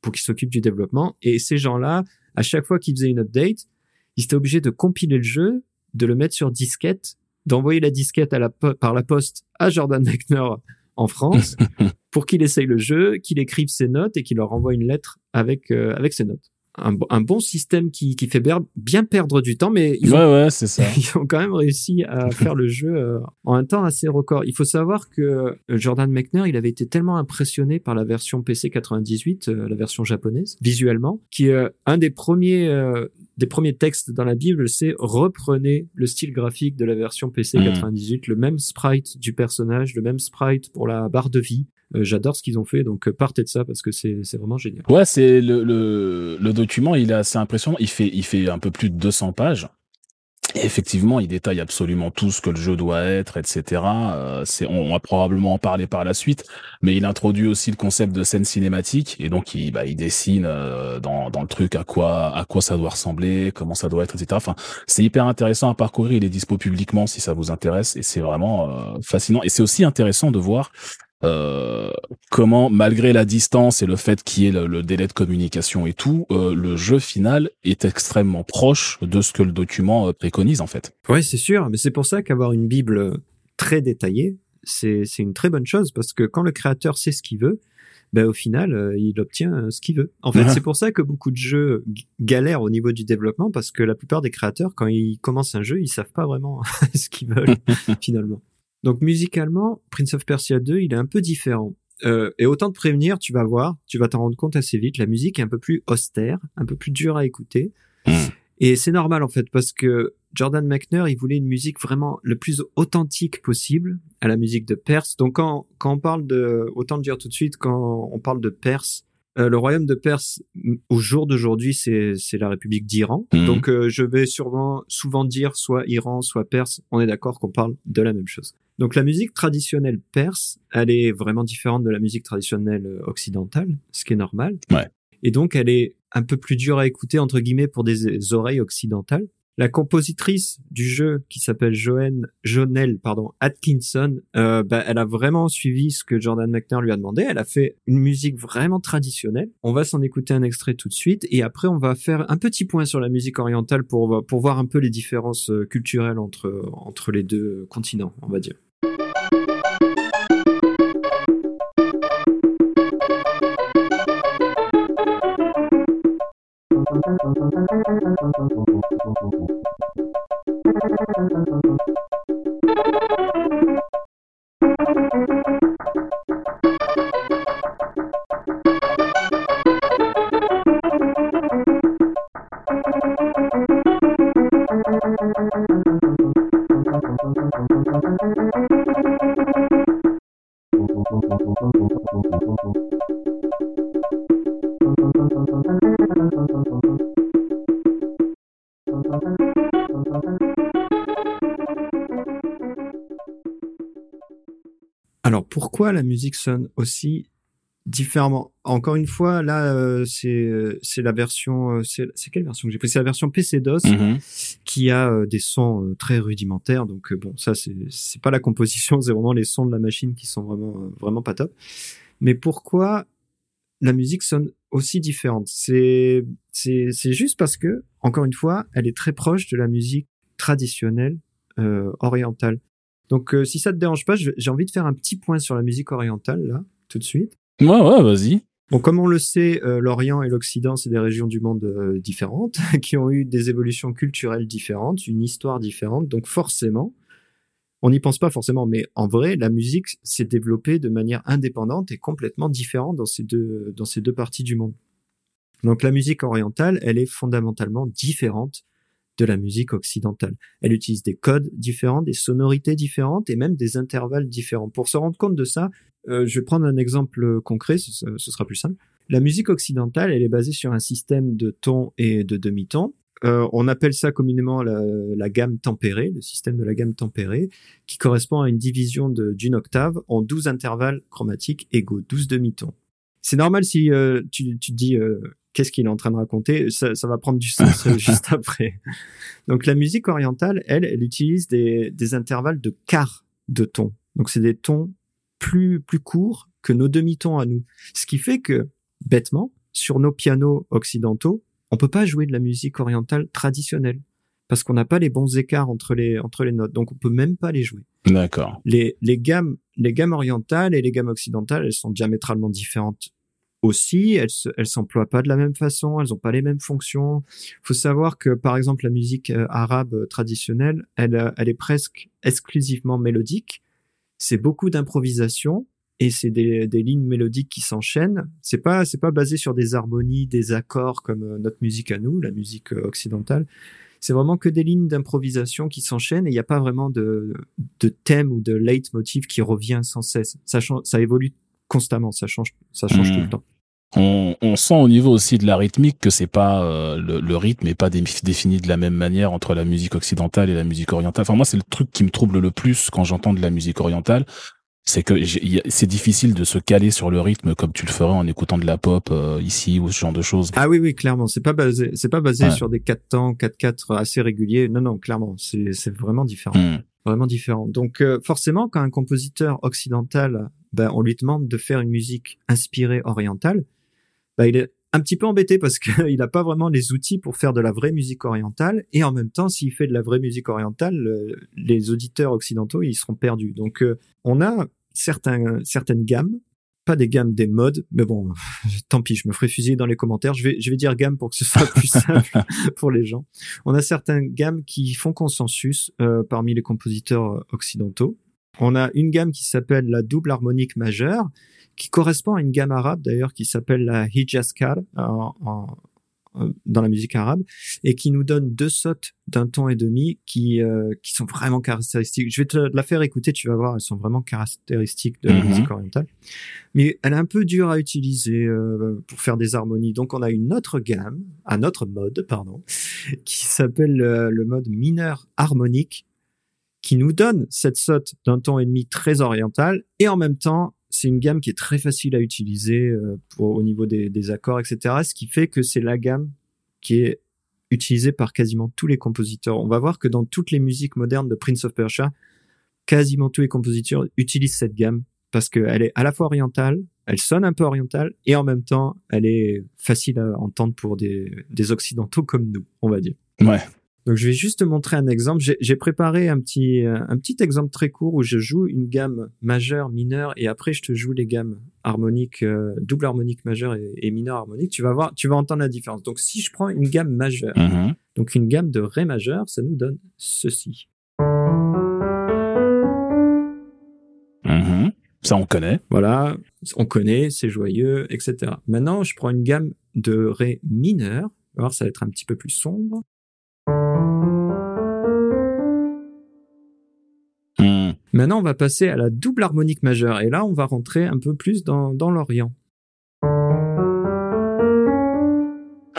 pour qu'ils s'occupent du développement et ces gens-là, à chaque fois qu'ils faisaient une update, ils étaient obligés de compiler le jeu, de le mettre sur disquette d'envoyer la disquette à la po- par la poste à Jordan Mechner en France (laughs) pour qu'il essaye le jeu, qu'il écrive ses notes et qu'il leur envoie une lettre avec euh, avec ses notes. Un, bo- un bon système qui, qui fait bien perdre du temps, mais ils ont, Ouais, ouais, (laughs) c'est ça. ils ont quand même réussi à faire le jeu euh, en un temps assez record. Il faut savoir que euh, Jordan Mechner, il avait été tellement impressionné par la version PC 98, euh, la version japonaise, visuellement, qui est un des premiers des premiers textes dans la Bible, c'est reprenez le style graphique de la version PC Mhm. 98, le même sprite du personnage, le même sprite pour la barre de vie. Euh, J'adore ce qu'ils ont fait, donc euh, partez de ça parce que c'est vraiment génial. Ouais, c'est le, le, le document, il est assez impressionnant. Il fait, il fait un peu plus de 200 pages. Et effectivement, il détaille absolument tout ce que le jeu doit être, etc. Euh, c'est, on, on va probablement en parler par la suite, mais il introduit aussi le concept de scène cinématique et donc il, bah, il dessine euh, dans, dans le truc à quoi, à quoi ça doit ressembler, comment ça doit être, etc. Enfin, c'est hyper intéressant à parcourir. Il est dispo publiquement si ça vous intéresse et c'est vraiment euh, fascinant. Et c'est aussi intéressant de voir euh, comment, malgré la distance et le fait qu'il y ait le, le délai de communication et tout, euh, le jeu final est extrêmement proche de ce que le document euh, préconise en fait. Ouais, c'est sûr, mais c'est pour ça qu'avoir une Bible très détaillée, c'est c'est une très bonne chose parce que quand le créateur sait ce qu'il veut, ben au final, euh, il obtient euh, ce qu'il veut. En fait, Ouais. c'est pour ça que beaucoup de jeux galèrent au niveau du développement parce que la plupart des créateurs, quand ils commencent un jeu, ils savent pas vraiment (laughs) ce qu'ils veulent (laughs) finalement. Donc musicalement, Prince of Persia 2, il est un peu différent. Euh, et autant te prévenir, tu vas voir, tu vas t'en rendre compte assez vite, la musique est un peu plus austère, un peu plus dure à écouter. Mm. Et c'est normal en fait parce que Jordan McNair, il voulait une musique vraiment le plus authentique possible à la musique de Perse. Donc quand, quand on parle de, autant le dire tout de suite, quand on parle de Perse, euh, le royaume de Perse, au jour d'aujourd'hui, c'est c'est la République d'Iran. Mhm. Donc euh, je vais sûrement souvent dire soit Iran, soit Perse. On est d'accord qu'on parle de la même chose. Donc la musique traditionnelle perse, elle est vraiment différente de la musique traditionnelle euh, occidentale, ce qui est normal. Ouais. Et donc elle est un peu plus dure à écouter entre guillemets pour des oreilles occidentales. La compositrice du jeu, qui s'appelle Joanne, Jonelle pardon, Atkinson, euh, bah, elle a vraiment suivi ce que Jordan McNair lui a demandé. Elle a fait une musique vraiment traditionnelle. On va s'en écouter un extrait tout de suite, et après on va faire un petit point sur la musique orientale pour pour voir un peu les différences euh, culturelles entre entre les deux continents, on va dire. Pourquoi la musique sonne aussi différemment? Encore une fois, là, euh, c'est c'est la version, euh, c'est quelle version que j'ai pris? C'est la version PC DOS Mhm. qui a euh, des sons euh, très rudimentaires. Donc euh, bon, ça c'est c'est pas la composition, (laughs) c'est vraiment les sons de la machine qui sont vraiment euh, vraiment pas top. Mais pourquoi la musique sonne aussi différente? C'est c'est c'est juste parce que encore une fois, elle est très proche de la musique traditionnelle euh, orientale. Donc euh, si ça te dérange pas, j'ai envie de faire un petit point sur la musique orientale là tout de suite. Ouais, ouais, vas-y. Bon, comme on le sait, euh, l'Orient et l'Occident, c'est des régions du monde euh, différentes, (laughs) qui ont eu des évolutions culturelles différentes, une histoire différente. Donc forcément, on n'y pense pas forcément, mais en vrai, la musique s'est développée de manière indépendante et complètement différente dans ces deux, dans ces deux parties du monde. Donc la musique orientale, elle est fondamentalement différente de la musique occidentale. Elle utilise des codes différents, des sonorités différentes et même des intervalles différents. Pour se rendre compte de ça, euh, je vais prendre un exemple concret, ce, sera plus simple. La musique occidentale, elle est basée sur un système de tons et de demi-tons. Euh, on appelle ça communément la, gamme tempérée, le système de la gamme tempérée, qui correspond à une division d'une octave en 12 intervalles chromatiques égaux, 12 demi-tons. C'est normal si euh, tu, tu dis qu'est-ce qu'il est en train de raconter, ça, ça va prendre du sens euh, (laughs) juste après. Donc la musique orientale, elle, elle utilise des, des intervalles de quart de ton. Donc c'est des tons plus plus courts que nos demi-tons à nous. Ce qui fait que bêtement, sur nos pianos occidentaux, on peut pas jouer de la musique orientale traditionnelle parce qu'on n'a pas les bons écarts entre les entre les notes. Donc on peut même pas les jouer. D'accord. Les les gammes les gammes orientales et les gammes occidentales, elles sont diamétralement différentes aussi, elles se- elles s'emploient pas de la même façon, elles ont pas les mêmes fonctions. Faut savoir que par exemple la musique euh, arabe euh, traditionnelle, elle euh, elle est presque exclusivement mélodique. C'est beaucoup d'improvisation et c'est des, lignes mélodiques qui s'enchaînent. C'est pas c'est pas basé sur des harmonies, des accords comme notre musique à nous, la musique occidentale. C'est vraiment que des lignes d'improvisation qui s'enchaînent et il n'y a pas vraiment de, thème ou de leitmotiv qui revient sans cesse. Ça, ça évolue constamment, ça change, ça change tout le temps. On, on sent au niveau aussi de la rythmique que c'est pas euh, le, le rythme est pas dé- défini de la même manière entre la musique occidentale et la musique orientale. Enfin moi c'est le truc qui me trouble le plus quand j'entends de la musique orientale, c'est que c'est difficile de se caler sur le rythme comme tu le ferais en écoutant de la pop euh, ici ou ce genre de choses. Ah oui, oui, clairement. C'est pas basé, c'est pas basé Ouais. sur des 4 temps, 4-4 assez réguliers. Non, non, clairement. C'est, c'est vraiment différent. Hmm. Vraiment différent. Donc, euh, forcément, quand un compositeur occidental, ben, on lui demande de faire une musique inspirée orientale, ben, il est un petit peu embêté parce qu'il (laughs) n'a pas vraiment les outils pour faire de la vraie musique orientale. Et en même temps, s'il fait de la vraie musique orientale, euh, les auditeurs occidentaux, ils seront perdus. Donc, euh, on a certains, certaines gammes, pas des gammes des modes, mais bon, (laughs) tant pis, je me ferai fusiller dans les commentaires. Je vais, je vais dire gamme pour que ce soit plus (laughs) simple pour les gens. On a certaines gammes qui font consensus euh, parmi les compositeurs occidentaux. On a une gamme qui s'appelle la double harmonique majeure, qui correspond à une gamme arabe d'ailleurs qui s'appelle la hijaskar en, en- en- dans la musique arabe et qui nous donne deux sautes d'un ton et demi qui euh, qui sont vraiment caractéristiques. Je vais te la faire écouter, tu vas voir, elles sont vraiment caractéristiques de la Mhm. musique orientale. Mais elle est un peu dure à utiliser euh, pour faire des harmonies. Donc on a une autre gamme, un autre mode, pardon, qui s'appelle euh, le mode mineur harmonique, qui nous donne cette saute d'un ton et demi très oriental, et en même temps, c'est une gamme qui est très facile à utiliser euh, pour, au niveau des, des accords, etc. Ce qui fait que c'est la gamme qui est utilisée par quasiment tous les compositeurs. On va voir que dans toutes les musiques modernes de Prince of Persia, quasiment tous les compositeurs utilisent cette gamme parce qu'elle est à la fois orientale, elle sonne un peu orientale, et en même temps, elle est facile à entendre pour des, des occidentaux comme nous, on va dire. Ouais. Donc je vais juste te montrer un exemple. J'ai préparé un petit un petit exemple très court où je joue une gamme majeure, mineure et après je te joue les gammes harmoniques, euh, double harmonique majeure et, et mineure harmonique. Tu vas voir, tu vas entendre la différence. Donc si je prends une gamme majeure, Mhm. donc une gamme de ré majeur, ça nous donne ceci. Mhm. Ça on connaît. Voilà, on connaît, c'est joyeux, etc. Maintenant, je prends une gamme de ré mineur. Alors ça va être un petit peu plus sombre. Maintenant, on va passer à la double harmonique majeure. Et là, on va rentrer un peu plus dans, dans l'Orient.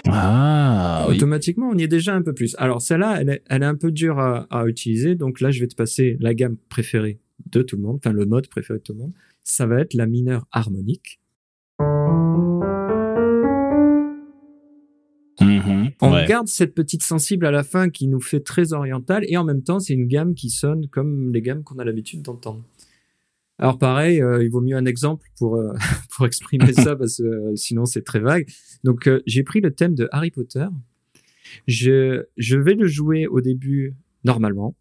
Ah oui. Automatiquement, on y est déjà un peu plus. Alors, celle-là, elle est, elle est un peu dure à, à utiliser. Donc là, je vais te passer la gamme préférée de tout le monde, enfin le mode préféré de tout le monde. Ça va être la mineure harmonique. Mhm, On ouais. garde cette petite sensible à la fin qui nous fait très orientale et en même temps c'est une gamme qui sonne comme les gammes qu'on a l'habitude d'entendre. Alors pareil, euh, il vaut mieux un exemple pour euh, (laughs) pour exprimer ça parce que euh, sinon c'est très vague. Donc j'ai pris le thème de Harry Potter. Je je vais le jouer au début normalement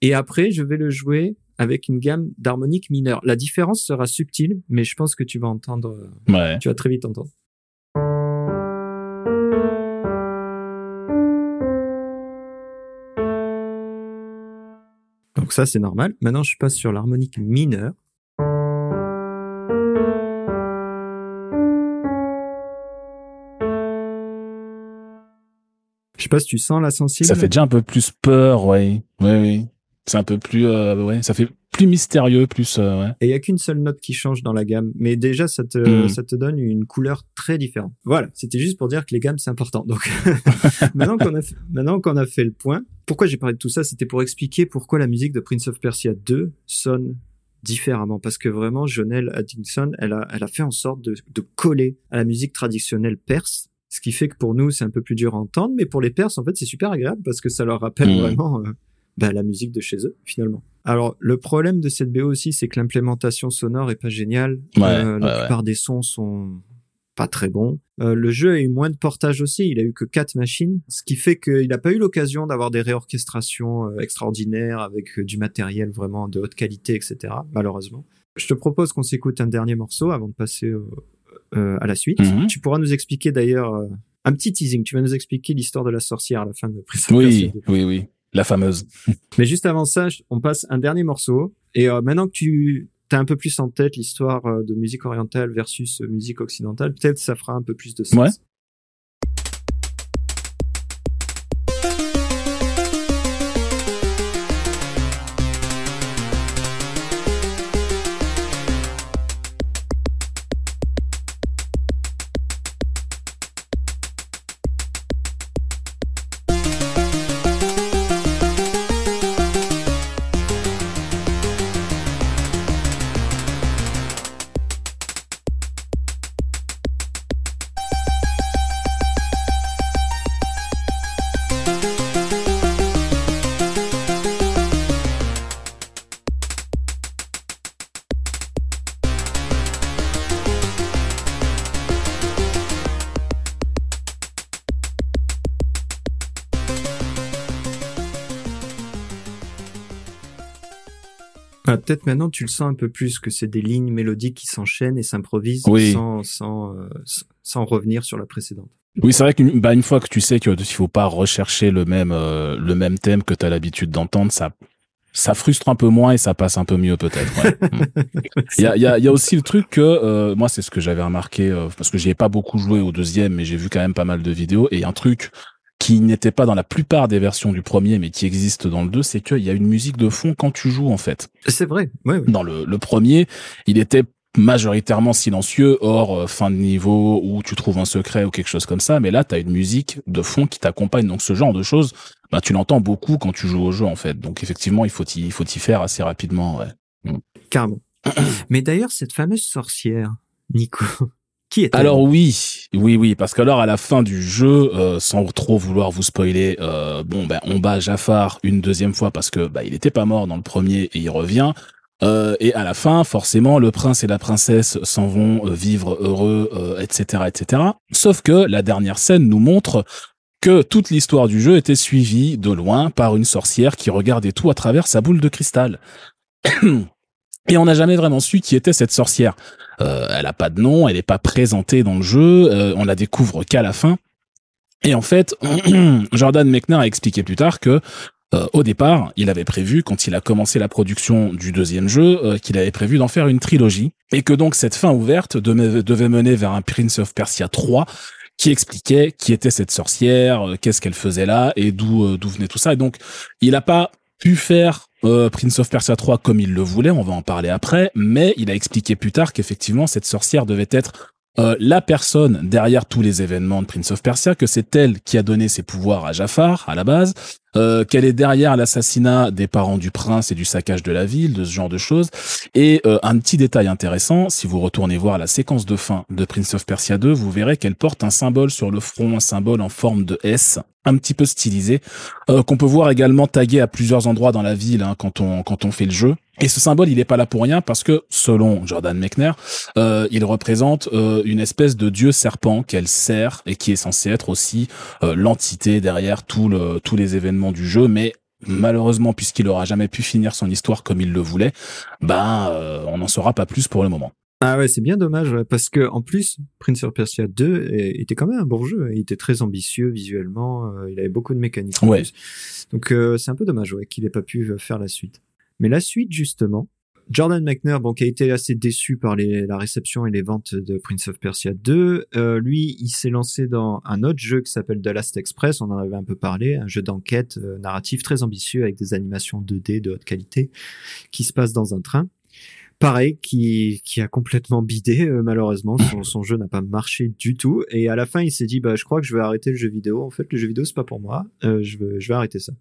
et après je vais le jouer avec une gamme d'harmoniques mineures. La différence sera subtile, mais je pense que tu vas entendre, Ouais. tu vas très vite entendre. Donc ça, c'est normal. Maintenant, je passe sur l'harmonique mineure. Je sais pas si tu sens la sensible. Ça fait déjà un peu plus peur, ouais. Ouais, oui. C'est un peu plus, euh, ouais, ça fait plus mystérieux, plus, euh, ouais. Et il y a qu'une seule note qui change dans la gamme, mais déjà ça te Mm. ça te donne une couleur très différente. Voilà, c'était juste pour dire que les gammes c'est important. Donc (laughs) maintenant qu'on a fait, maintenant qu'on a fait le point, pourquoi j'ai parlé de tout ça, c'était pour expliquer pourquoi la musique de Prince of Persia 2 sonne différemment parce que vraiment Jonelle Addington, elle a elle a fait en sorte de de coller à la musique traditionnelle perse. Ce qui fait que pour nous, c'est un peu plus dur à entendre, mais pour les Perses, en fait, c'est super agréable parce que ça leur rappelle Mm. vraiment euh, bah, la musique de chez eux, finalement. Alors, le problème de cette BO aussi, c'est que l'implémentation sonore est pas géniale. Ouais, Euh, la ouais, plupart des sons sont pas très bons. Euh, le jeu a eu moins de portage aussi. Il a eu que quatre machines, ce qui fait qu'il n'a pas eu l'occasion d'avoir des réorchestrations euh, extraordinaires avec du matériel vraiment de haute qualité, etc. Malheureusement. Je te propose qu'on s'écoute un dernier morceau avant de passer à la suite. Mhm. Tu pourras nous expliquer d'ailleurs un petit teasing. Tu vas nous expliquer l'histoire de la sorcière à la fin de Prince of Oui, Persia 2. oui, oui. La fameuse. (laughs) Mais juste avant ça, on passe un dernier morceau. Et euh, maintenant que tu as un peu plus en tête l'histoire euh, de musique orientale versus euh, musique occidentale, peut-être ça fera un peu plus de sens. Ouais. Peut-être maintenant tu le sens un peu plus que c'est des lignes mélodiques qui s'enchaînent et s'improvisent Oui. sans, sans, euh, sans revenir sur la précédente. Oui, c'est vrai qu'une bah, une fois que tu sais qu'il faut pas rechercher le même euh, le même thème que tu as l'habitude d'entendre, ça ça frustre un peu moins et ça passe un peu mieux peut-être. ouais. (laughs) Mm. Il y a, il y, a, il y a aussi le truc que euh, moi c'est ce que j'avais remarqué euh, parce que j'y ai pas beaucoup joué au deuxième, mais j'ai vu quand même pas mal de vidéos et un truc qui n'était pas dans la plupart des versions du premier, mais qui existe dans le 2, c'est qu'il y a une musique de fond quand tu joues en fait. C'est vrai, ouais, ouais. Dans le, le premier, il était majoritairement silencieux, hors euh, fin de niveau où tu trouves un secret ou quelque chose comme ça. Mais là, tu as une musique de fond qui t'accompagne. Donc ce genre de choses, bah, tu l'entends beaucoup quand tu joues au jeu en fait. Donc effectivement, il faut y, il faut y faire assez rapidement. Ouais. carrément. Mais d'ailleurs, cette fameuse sorcière, Nico, Alors oui, oui, oui, parce qu'alors à la fin du jeu, euh, sans trop vouloir vous spoiler, euh, bon ben on bat Jafar une deuxième fois parce que bah il était pas mort dans le premier et il revient. Euh, et à la fin, forcément, le prince et la princesse s'en vont euh, vivre heureux, euh, etc., etc. Sauf que la dernière scène nous montre que toute l'histoire du jeu était suivie de loin par une sorcière qui regardait tout à travers sa boule de cristal. (clears throat) Et on n'a jamais vraiment su qui était cette sorcière. Euh, elle a pas de nom, elle n'est pas présentée dans le jeu, euh, on la découvre qu'à la fin. Et en fait, (clears throat) Jordan Mechner a expliqué plus tard que euh, au départ, il avait prévu, quand il a commencé la production du deuxième jeu, euh, qu'il avait prévu d'en faire une trilogie, et que donc cette fin ouverte devait, mener vers un Prince of Persia 3 qui expliquait qui était cette sorcière, euh, qu'est-ce qu'elle faisait là, et d'où euh, d'où venait tout ça. Et donc, il n'a pas faire euh, Prince of Persia 3 comme il le voulait, on va en parler après, mais il a expliqué plus tard qu'effectivement cette sorcière devait être euh, la personne derrière tous les événements de Prince of Persia, que c'est elle qui a donné ses pouvoirs à Jafar à la base, euh, qu'elle est derrière l'assassinat des parents du prince et du saccage de la ville, de ce genre de choses. Et euh, un petit détail intéressant, si vous retournez voir la séquence de fin de Prince of Persia 2, vous verrez qu'elle porte un symbole sur le front, un symbole en forme de S, un petit peu stylisé, euh, qu'on peut voir également tagué à plusieurs endroits dans la ville hein, quand on quand on fait le jeu. Et ce symbole, il n'est pas là pour rien parce que, selon Jordan Mechner, euh, il représente euh, une espèce de dieu serpent qu'elle sert et qui est censé être aussi euh, l'entité derrière tout le, tous les événements du jeu. Mais malheureusement, puisqu'il aura jamais pu finir son histoire comme il le voulait, ben, on n'en saura pas plus pour le moment. Ah ouais, c'est bien dommage parce que en plus, Prince of Persia 2 était quand même un bon jeu. Il était très ambitieux visuellement, il avait beaucoup de mécaniques. En plus. Donc c'est un peu dommage ouais, qu'il ait pas pu faire la suite. Mais la suite, justement, Jordan McNair, bon, qui a été assez déçu par les, la réception et les ventes de Prince of Persia 2, euh, lui, il s'est lancé dans un autre jeu qui s'appelle The Last Express, on en avait un peu parlé, un jeu d'enquête euh, narratif très ambitieux avec des animations 2D de haute qualité qui se passe dans un train. Pareil, qui, qui a complètement bidé, euh, malheureusement, son, son jeu n'a pas marché du tout, et à la fin, il s'est dit, bah, je crois que je vais arrêter le jeu vidéo, en fait, le jeu vidéo, c'est pas pour moi, je, veux, je vais arrêter ça.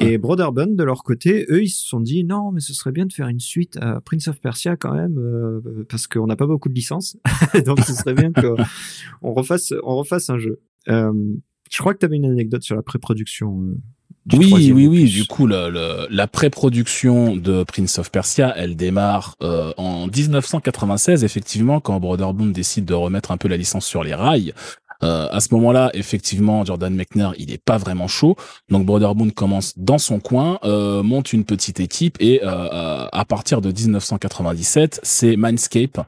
Et Broderbund, de leur côté, eux, ils se sont dit non, mais ce serait bien de faire une suite à Prince of Persia quand même, euh, parce qu'on n'a pas beaucoup de licences, (laughs) donc ce serait bien qu'on refasse, on refasse un jeu. Euh, je crois que tu avais une anecdote sur la pré-production. Euh, oui, oui, oui. Du coup, la, la pré-production de Prince of Persia, elle démarre euh, en 1996, effectivement, quand Broderbund décide de remettre un peu la licence sur les rails. Euh, à ce moment-là, effectivement, Jordan Mechner, il est pas vraiment chaud. Donc Brotherbound commence dans son coin, euh, monte une petite équipe et euh, à partir de 1997, c'est Mindscape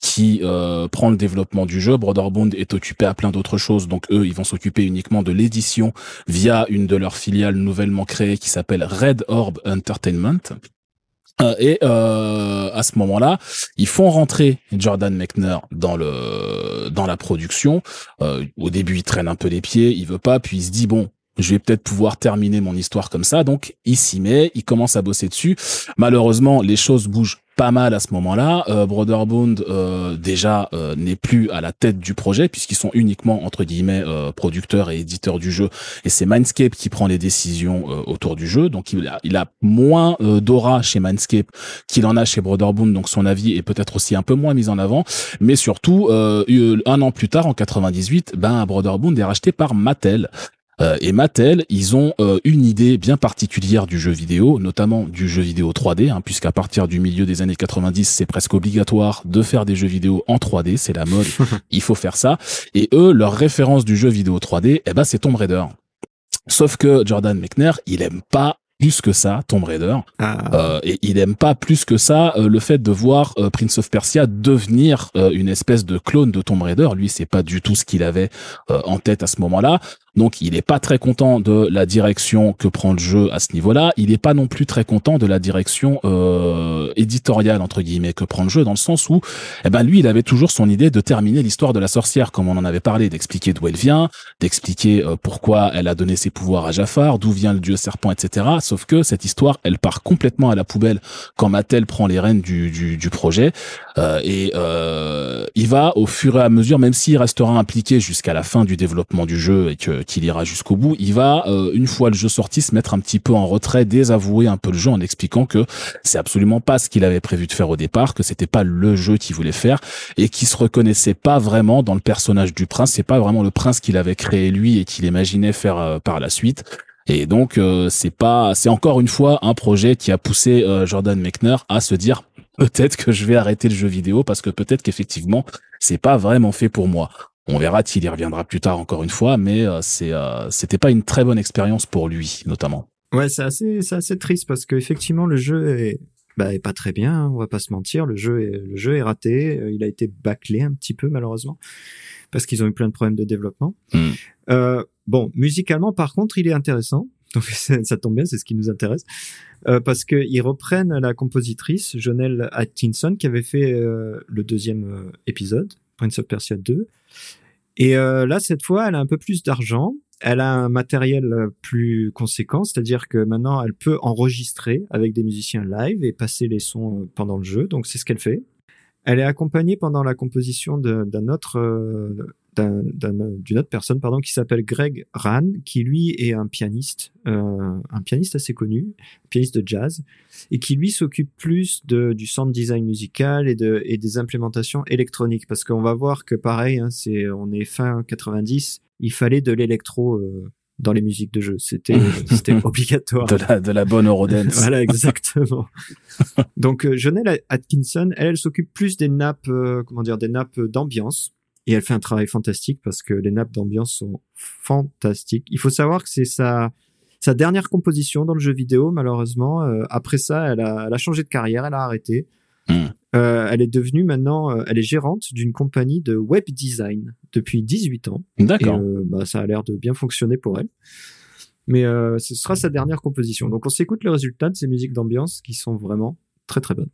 qui prend le développement du jeu. Brotherbound est occupé à plein d'autres choses, donc eux, ils vont s'occuper uniquement de l'édition via une de leurs filiales nouvellement créées qui s'appelle Red Orb Entertainment. Euh, et euh, à ce moment-là, ils font rentrer Jordan Mechner dans le dans la production. Euh, au début, il traîne un peu les pieds, il veut pas, puis il se dit bon, je vais peut-être pouvoir terminer mon histoire comme ça. Donc, il s'y met, il commence à bosser dessus. Malheureusement, les choses bougent pas mal à ce moment-là. Euh, Brotherbound euh, déjà euh, n'est plus à la tête du projet puisqu'ils sont uniquement entre guillemets euh, producteurs et éditeurs du jeu et c'est Mindscape qui prend les décisions autour du jeu. Donc il a, a moins d'aura chez Mindscape qu'il en a chez Brotherbound donc son avis est peut-être aussi un peu moins mis en avant. Mais surtout un an plus tard en 98, ben Brotherbound est racheté par Mattel euh, et Mattel, ils ont euh, une idée bien particulière du jeu vidéo, notamment du jeu vidéo 3D, hein, puisqu'à partir du milieu des années 90, c'est presque obligatoire de faire des jeux vidéo en 3D, c'est la mode, (laughs) il faut faire ça. Et eux, leur référence du jeu vidéo 3D, eh ben, c'est Tomb Raider. Sauf que Jordan Mechner, il aime pas plus que ça Tomb Raider ah. euh, et il aime pas plus que ça le fait de voir Prince of Persia devenir une espèce de clone de Tomb Raider lui c'est pas du tout ce qu'il avait en tête à ce moment-là donc il n'est pas très content de la direction que prend le jeu à ce niveau-là. Il n'est pas non plus très content de la direction euh, éditoriale entre guillemets que prend le jeu, dans le sens où, eh ben lui, il avait toujours son idée de terminer l'histoire de la sorcière, comme on en avait parlé, d'expliquer d'où elle vient, d'expliquer euh, pourquoi elle a donné ses pouvoirs à Jafar, d'où vient le dieu serpent, etc. Sauf que cette histoire, elle part complètement à la poubelle quand Mattel prend les rênes du, du, projet. Euh, et euh, il va au fur et à mesure, même s'il restera impliqué jusqu'à la fin du développement du jeu et que qu'il ira jusqu'au bout, il va euh, une fois le jeu sorti se mettre un petit peu en retrait, désavouer un peu le jeu en expliquant que c'est absolument pas ce qu'il avait prévu de faire au départ, que c'était pas le jeu qu'il voulait faire et qu'il se reconnaissait pas vraiment dans le personnage du prince, c'est pas vraiment le prince qu'il avait créé lui et qu'il imaginait faire par la suite. Et donc c'est pas, c'est encore une fois un projet qui a poussé Jordan Mechner à se dire peut-être que je vais arrêter le jeu vidéo parce que peut-être qu'effectivement, c'est pas vraiment fait pour moi. On verra s'il y reviendra plus tard encore une fois, mais euh, c'est euh, c'était pas une très bonne expérience pour lui notamment. Ouais, c'est assez c'est assez triste parce que effectivement le jeu est bah, est pas très bien, hein, on va pas se mentir, le jeu est le jeu est raté, euh, il a été bâclé un petit peu malheureusement parce qu'ils ont eu plein de problèmes de développement. Hmm. Euh, bon, musicalement par contre, il est intéressant. (laughs) Donc ça tombe bien, c'est ce qui nous intéresse, euh, parce qu'ils reprennent la compositrice Jonelle Atkinson qui avait fait euh, le deuxième épisode, Prince of Persia 2. Et euh, là, cette fois, elle a un peu plus d'argent, elle a un matériel plus conséquent, c'est-à-dire que maintenant, elle peut enregistrer avec des musiciens live et passer les sons pendant le jeu. Donc c'est ce qu'elle fait. Elle est accompagnée pendant la composition d'un autre d'une autre personne pardon qui s'appelle Greg Ran qui lui est un pianiste euh, un pianiste assez connu un pianiste de jazz et qui lui s'occupe plus de du sound design musical et de et des implémentations électroniques parce qu'on va voir que pareil hein, c'est on est fin 90 il fallait de l'électro euh, dans les musiques de jeu. C'était (laughs) c'était obligatoire. De la, de la bonne Eurodance. (laughs) voilà, exactement. Donc, euh, Atkinson, elle, elle s'occupe plus des nappes, euh, comment dire, des nappes d'ambiance. Et elle fait un travail fantastique parce que les nappes d'ambiance sont fantastiques. Il faut savoir que c'est sa, sa dernière composition dans le jeu vidéo, malheureusement. Euh, après ça, elle a, elle a changé de carrière, elle a arrêté. Hmm. Euh, elle est devenue maintenant, euh, elle est gérante d'une compagnie de web design depuis 18 ans. D'accord. Bah, ça a l'air de bien fonctionner pour elle. Mais ce sera sa dernière composition. Donc on s'écoute le résultat de ces musiques d'ambiance qui sont vraiment très très bonnes.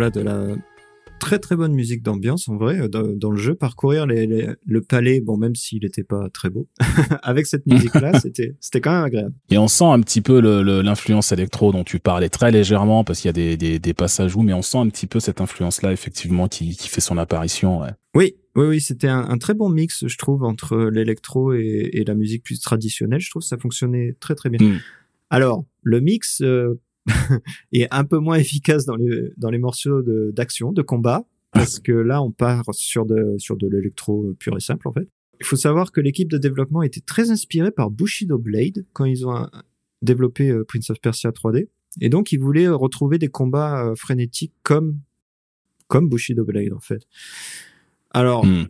Voilà, de la très très bonne musique d'ambiance en vrai dans, le jeu. Parcourir le palais, bon même s'il n'était pas très beau, (laughs) avec cette musique-là, (laughs) c'était c'était quand même agréable. Et on sent un petit peu l'influence électro dont tu parlais très légèrement parce qu'il y a des, passages où, mais on sent un petit peu cette influence-là effectivement qui, fait son apparition. Oui, oui, oui, c'était un, très bon mix, je trouve, entre l'électro et, la musique plus traditionnelle. Je trouve que ça fonctionnait très très bien. Hmm. Alors, le mix, euh, (laughs) est un peu moins efficace dans les dans les morceaux d'action, de, combat, parce que là on part sur de sur de l'électro pur et simple en fait. Il faut savoir que l'équipe de développement était très inspirée par Bushido Blade quand ils ont développé euh, Prince of Persia 3D, et donc ils voulaient retrouver des combats euh, frénétiques comme comme Bushido Blade en fait. Alors hmm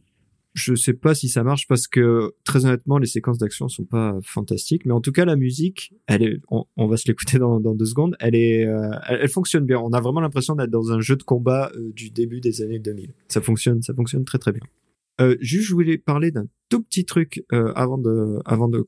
je sais pas si ça marche parce que très honnêtement les séquences d'action sont pas fantastiques mais en tout cas la musique elle est on, va se l'écouter dans, deux secondes elle est euh, elle, fonctionne bien. On a vraiment l'impression d'être dans un jeu de combat euh, du début des années 2000 ça fonctionne ça fonctionne très très bien. Euh, juste je voulais parler d'un tout petit truc euh, avant de avant de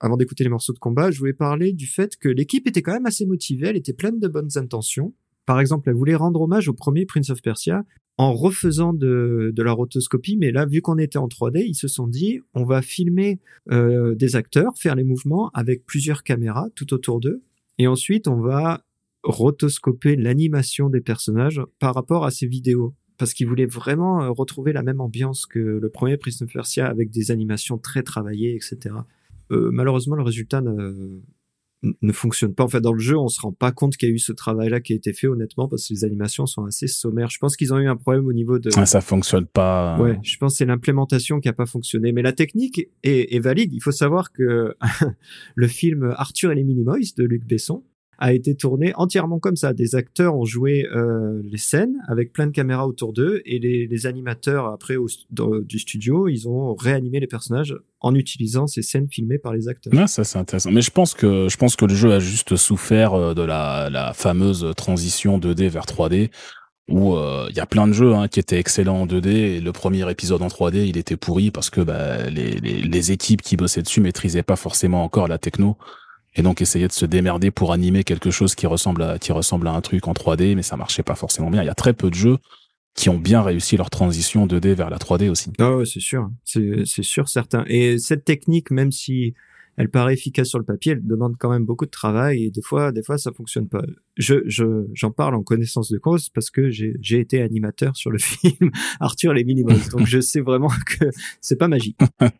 avant d'écouter les morceaux de combat. Je voulais parler du fait que l'équipe était quand même assez motivée elle était pleine de bonnes intentions. Par exemple, elle voulait rendre hommage au premier Prince of Persia en refaisant de, la rotoscopie, mais là, vu qu'on était en 3D, ils se sont dit, on va filmer euh, des acteurs, faire les mouvements avec plusieurs caméras tout autour d'eux, et ensuite on va rotoscoper l'animation des personnages par rapport à ces vidéos. Parce qu'ils voulaient vraiment euh, retrouver la même ambiance que le premier Prince of Persia avec des animations très travaillées, etc. Euh, malheureusement, le résultat ne, ne fonctionne pas. En fait, dans le jeu, on se rend pas compte qu'il y a eu ce travail-là qui a été fait, honnêtement, parce que les animations sont assez sommaires. Je pense qu'ils ont eu un problème au niveau de. Ah, ça fonctionne pas. Ouais, je pense que c'est l'implémentation qui a pas fonctionné. Mais la technique est, est valide. Il faut savoir que (laughs) le film Arthur et les Minimoys de Luc Besson, a été tourné entièrement comme ça. Des acteurs ont joué euh, les scènes avec plein de caméras autour d'eux et les, les, animateurs après au, du studio, ils ont réanimé les personnages en utilisant ces scènes filmées par les acteurs. Ouais, ça c'est intéressant. Mais je pense que je pense que le jeu a juste souffert euh, de la, la fameuse transition 2D vers 3D où euh, il y a plein de jeux hein, qui étaient excellents en 2D et le premier épisode en 3D il était pourri parce que bah, les, les, les, équipes qui bossaient dessus maîtrisaient pas forcément encore la techno et donc essayaient de se démerder pour animer quelque chose qui ressemble à qui ressemble à un truc en 3D mais ça marchait pas forcément bien il y a très peu de jeux qui ont bien réussi leur transition 2D vers la 3D aussi. Ah ouais, c'est sûr, c'est sûr certain. Et cette technique, même si elle paraît efficace sur le papier, elle demande quand même beaucoup de travail et des fois, des fois, ça fonctionne pas. Je, je, j'en parle en connaissance de cause parce que j'ai, été animateur sur le (laughs) film Arthur les Minimals, donc je sais vraiment que c'est pas magique. (laughs)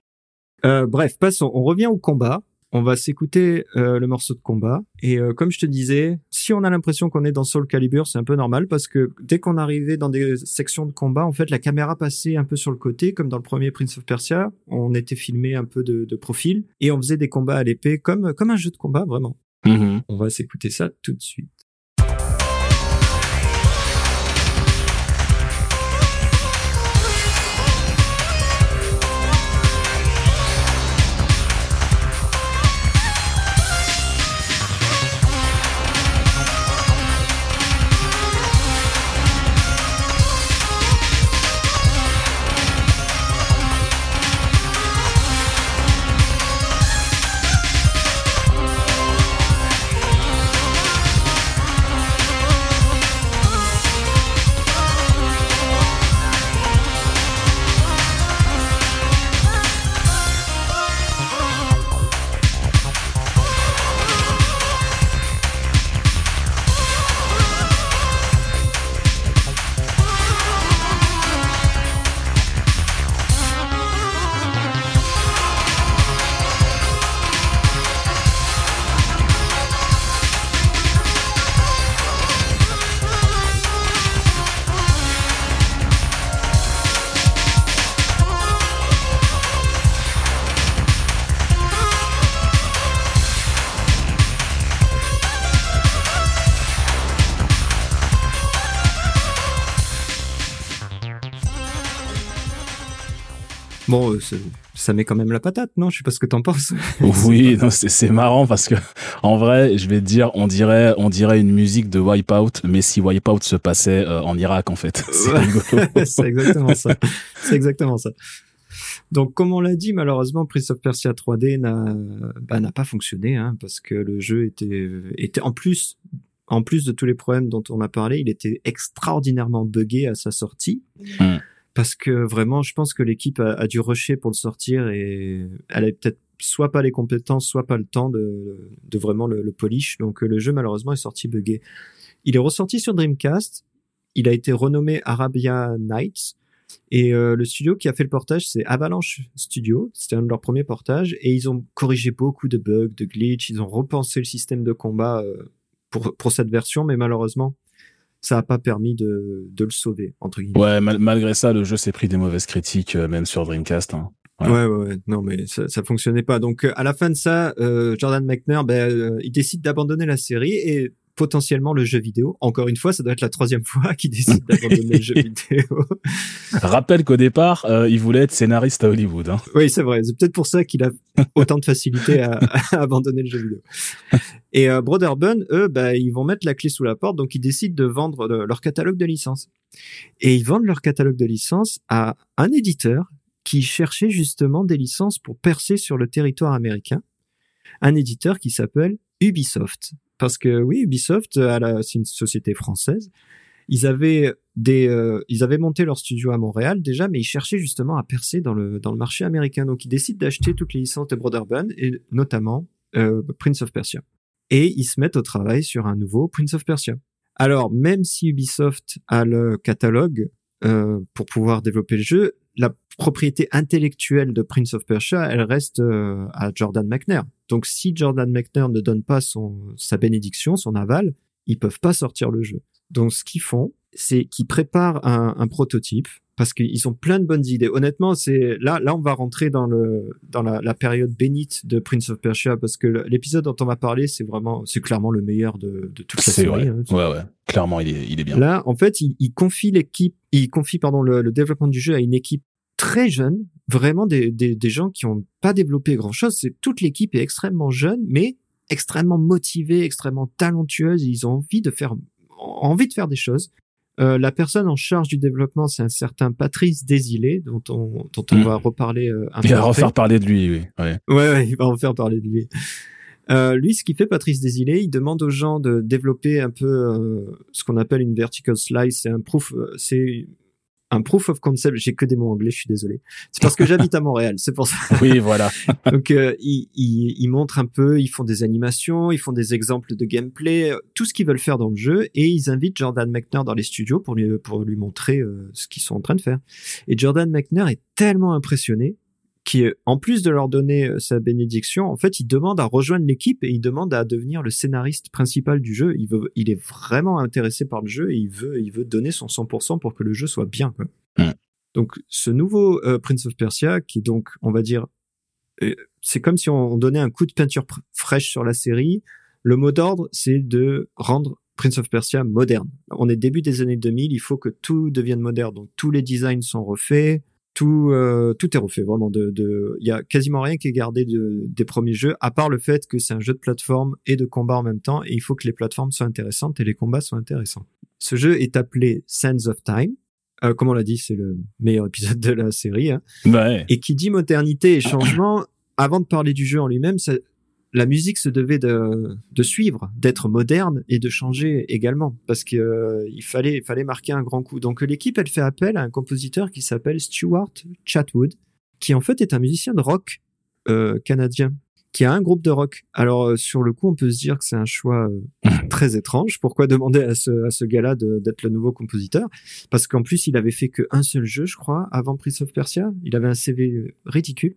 Euh, bref, passons. On revient au combat. On va s'écouter euh, le morceau de combat. Et euh, comme je te disais, si on a l'impression qu'on est dans Soul Calibur, c'est un peu normal parce que dès qu'on arrivait dans des sections de combat, en fait, la caméra passait un peu sur le côté, comme dans le premier Prince of Persia. On était filmé un peu de, de profil et on faisait des combats à l'épée comme comme un jeu de combat vraiment. Mm-hmm. On va s'écouter ça tout de suite. Bon, euh, ça met quand même la patate, non? Je sais pas ce que t'en penses. (laughs) oui, non, c'est marrant parce que en vrai, je vais te dire, on dirait, on dirait une musique de Wipeout, mais si Wipeout se passait euh, en Irak, en fait. (laughs) (laughs) C'est exactement ça. C'est exactement ça. Donc, comme on l'a dit, malheureusement, Prince of Persia 3D n'a bah, n'a pas fonctionné, hein, parce que le jeu était était en plus en plus de tous les problèmes dont on a parlé, il était extraordinairement buggé à sa sortie. Hmm parce que vraiment, je pense que l'équipe a, dû rusher pour le sortir et elle avait peut-être soit pas les compétences, soit pas le temps de, vraiment le, le, polish. Donc euh, le jeu malheureusement est sorti buggé. Il est ressorti sur Dreamcast. Il a été renommé Arabia Nights. Et euh, le studio qui a fait le portage, c'est Avalanche Studio. C'était un de leurs premiers portages. Et ils ont corrigé beaucoup de bugs, de glitches. Ils ont repensé le système de combat euh, pour, pour cette version. Mais malheureusement, ça a pas permis de, de le sauver entre guillemets. Ouais, malgré ça, le jeu s'est pris des mauvaises critiques, euh, même sur Dreamcast. Hein. Ouais. ouais. ouais, non, mais ça, ça fonctionnait pas. Donc, euh, à la fin de ça, euh, Jordan McNair, ben, il décide d'abandonner la série et potentiellement le jeu vidéo. Encore une fois, ça doit être la troisième fois (laughs) qu'il décide d'abandonner le jeu (laughs) vidéo. Rappelle qu'au départ, euh, il voulait être scénariste à Hollywood. Hein. Oui, c'est vrai. C'est peut-être pour ça qu'il a (laughs) autant de facilité à, abandonner le jeu vidéo. Et euh, Broderbund, eux, bah, ils vont mettre la clé sous la porte, donc ils décident de vendre leur catalogue de licences. Et ils vendent leur catalogue de licences à un éditeur qui cherchait justement des licences pour percer sur le territoire américain. Un éditeur qui s'appelle Ubisoft parce que oui, Ubisoft, c'est une société française. Ils avaient euh, ils avaient monté leur studio à Montréal déjà, mais ils cherchaient justement à percer dans le dans le marché américain. Donc ils décident d'acheter toutes les licences de Broderbund et notamment euh, Prince of Persia. Et ils se mettent au travail sur un nouveau Prince of Persia. Alors même si Ubisoft a le catalogue euh, pour pouvoir développer le jeu, la propriété intellectuelle de Prince of Persia, elle reste euh, à Jordan McNair. Donc si Jordan McNair ne donne pas son sa bénédiction, son aval, ils peuvent pas sortir le jeu. Donc ce qu'ils font, c'est qu'ils préparent un, un, prototype parce qu'ils ont plein de bonnes idées. Honnêtement, c'est là là on va rentrer dans le dans la, la période bénite de Prince of Persia parce que l'épisode dont on va parler, c'est vraiment c'est clairement le meilleur de, de toute la série. Hein. ouais ouais, clairement il est il est bien. Là, en fait, il, il confie l'équipe, il confie pardon le, le développement du jeu à une équipe très jeunes, vraiment des, des, des gens qui ont pas développé grand chose. C'est toute l'équipe est extrêmement jeune, mais extrêmement motivée, extrêmement talentueuse. ils ont envie de faire, envie de faire des choses. Euh, la personne en charge du développement, c'est un certain Patrice Désilé, dont on, dont on Mm. va reparler euh, un peu Il va refaire parler de lui, oui. Ouais. Ouais, ouais, il va en faire parler de lui. Euh, lui, ce qu'il fait, Patrice Désilé, il demande aux gens de développer un peu ce qu'on appelle une vertical slice. C'est un proof, c'est un proof of concept. J'ai que des mots anglais, je suis désolé. C'est parce que j'habite à Montréal, c'est pour ça. (laughs) Oui, voilà. (laughs) Donc, euh, ils, ils, ils montrent un peu, ils font des animations, ils font des exemples de gameplay, euh, tout ce qu'ils veulent faire dans le jeu, et ils invitent Jordan Mechner dans les studios pour lui pour lui montrer euh, ce qu'ils sont en train de faire. Et Jordan Mechner est tellement impressionné qui, en plus de leur donner euh, sa bénédiction, en fait, il demande à rejoindre l'équipe et il demande à devenir le scénariste principal du jeu. Il veut, il est vraiment intéressé par le jeu et il veut, il veut donner son 100% pour que le jeu soit bien. Quoi. Mm. Donc, ce nouveau euh, Prince of Persia, qui est donc, on va dire, euh, c'est comme si on donnait un coup de peinture fraîche sur la série. Le mot d'ordre, c'est de rendre Prince of Persia moderne. On est début des années 2000, il faut que tout devienne moderne. Donc tous les designs sont refaits, tout euh, tout est refait vraiment. De de il y a quasiment rien qui est gardé de, des premiers jeux, à part le fait que c'est un jeu de plateforme et de combat en même temps, et il faut que les plateformes soient intéressantes et les combats soient intéressants. Ce jeu est appelé Sands of Time. Euh, comme on l'a dit, c'est le meilleur épisode de la série. Hein. Ouais. Et qui dit modernité et changement, avant de parler du jeu en lui-même, ça- la musique se devait de, de suivre, d'être moderne et de changer également, parce que euh, il fallait, il fallait marquer un grand coup. Donc l'équipe, elle fait appel à un compositeur qui s'appelle Stuart Chatwood, qui en fait est un musicien de rock euh, canadien, qui a un groupe de rock. Alors euh, sur le coup, on peut se dire que c'est un choix euh, très étrange. Pourquoi demander à ce, à ce gars-là d'être le nouveau compositeur? Parce qu'en plus, il avait fait qu'un seul jeu, je crois, avant Prince of Persia. Il avait un CV ridicule.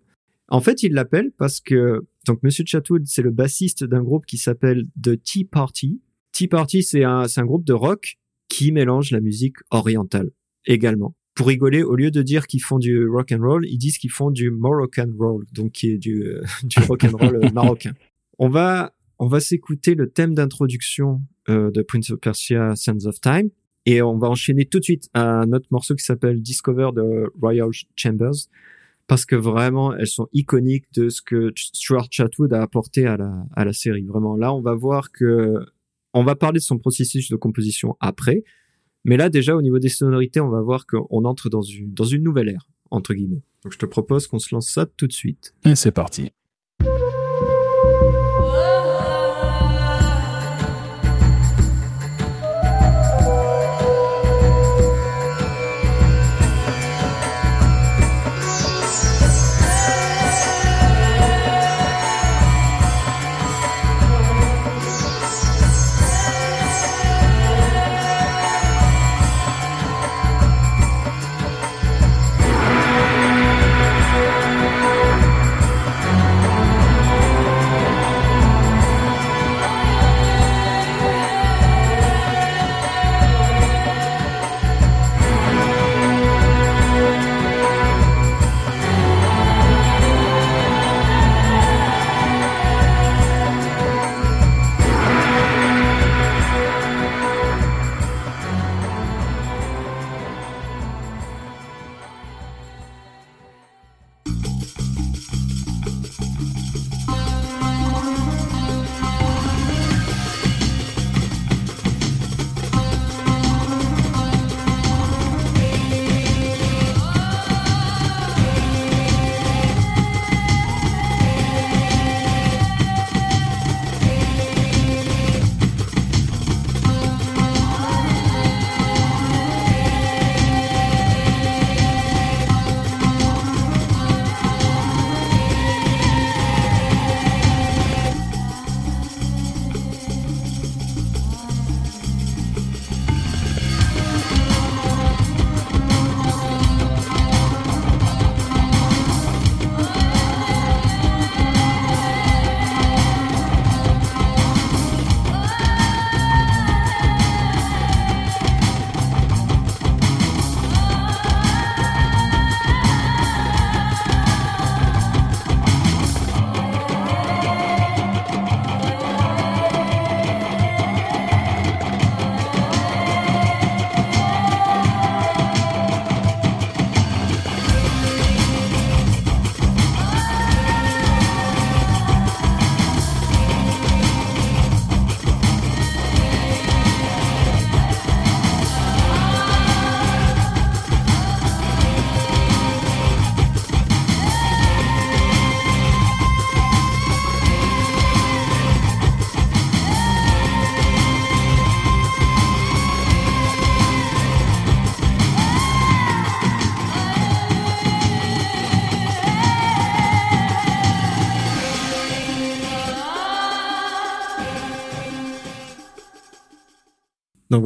En fait, il l'appelle parce que donc Monsieur Chatwood, c'est le bassiste d'un groupe qui s'appelle The Tea Party. Tea Party, c'est un, un groupe de rock qui mélange la musique orientale également. Pour rigoler, au lieu de dire qu'ils font du rock and roll, ils disent qu'ils font du Moroccan roll, donc qui est du, euh, (laughs) du rock and roll euh, marocain. On va on va s'écouter le thème d'introduction euh, de Prince of Persia: Sands of Time et on va enchaîner tout de suite à un autre morceau qui s'appelle Discover de Royal Chambers parce que vraiment elles sont iconiques de ce que Stuart Chatwood a apporté à la à la série. Vraiment là, on va voir que on va parler de son processus de composition après, mais là déjà au niveau des sonorités, on va voir qu'on entre dans une dans une nouvelle ère entre guillemets. Donc je te propose qu'on se lance ça tout de suite. Et c'est parti.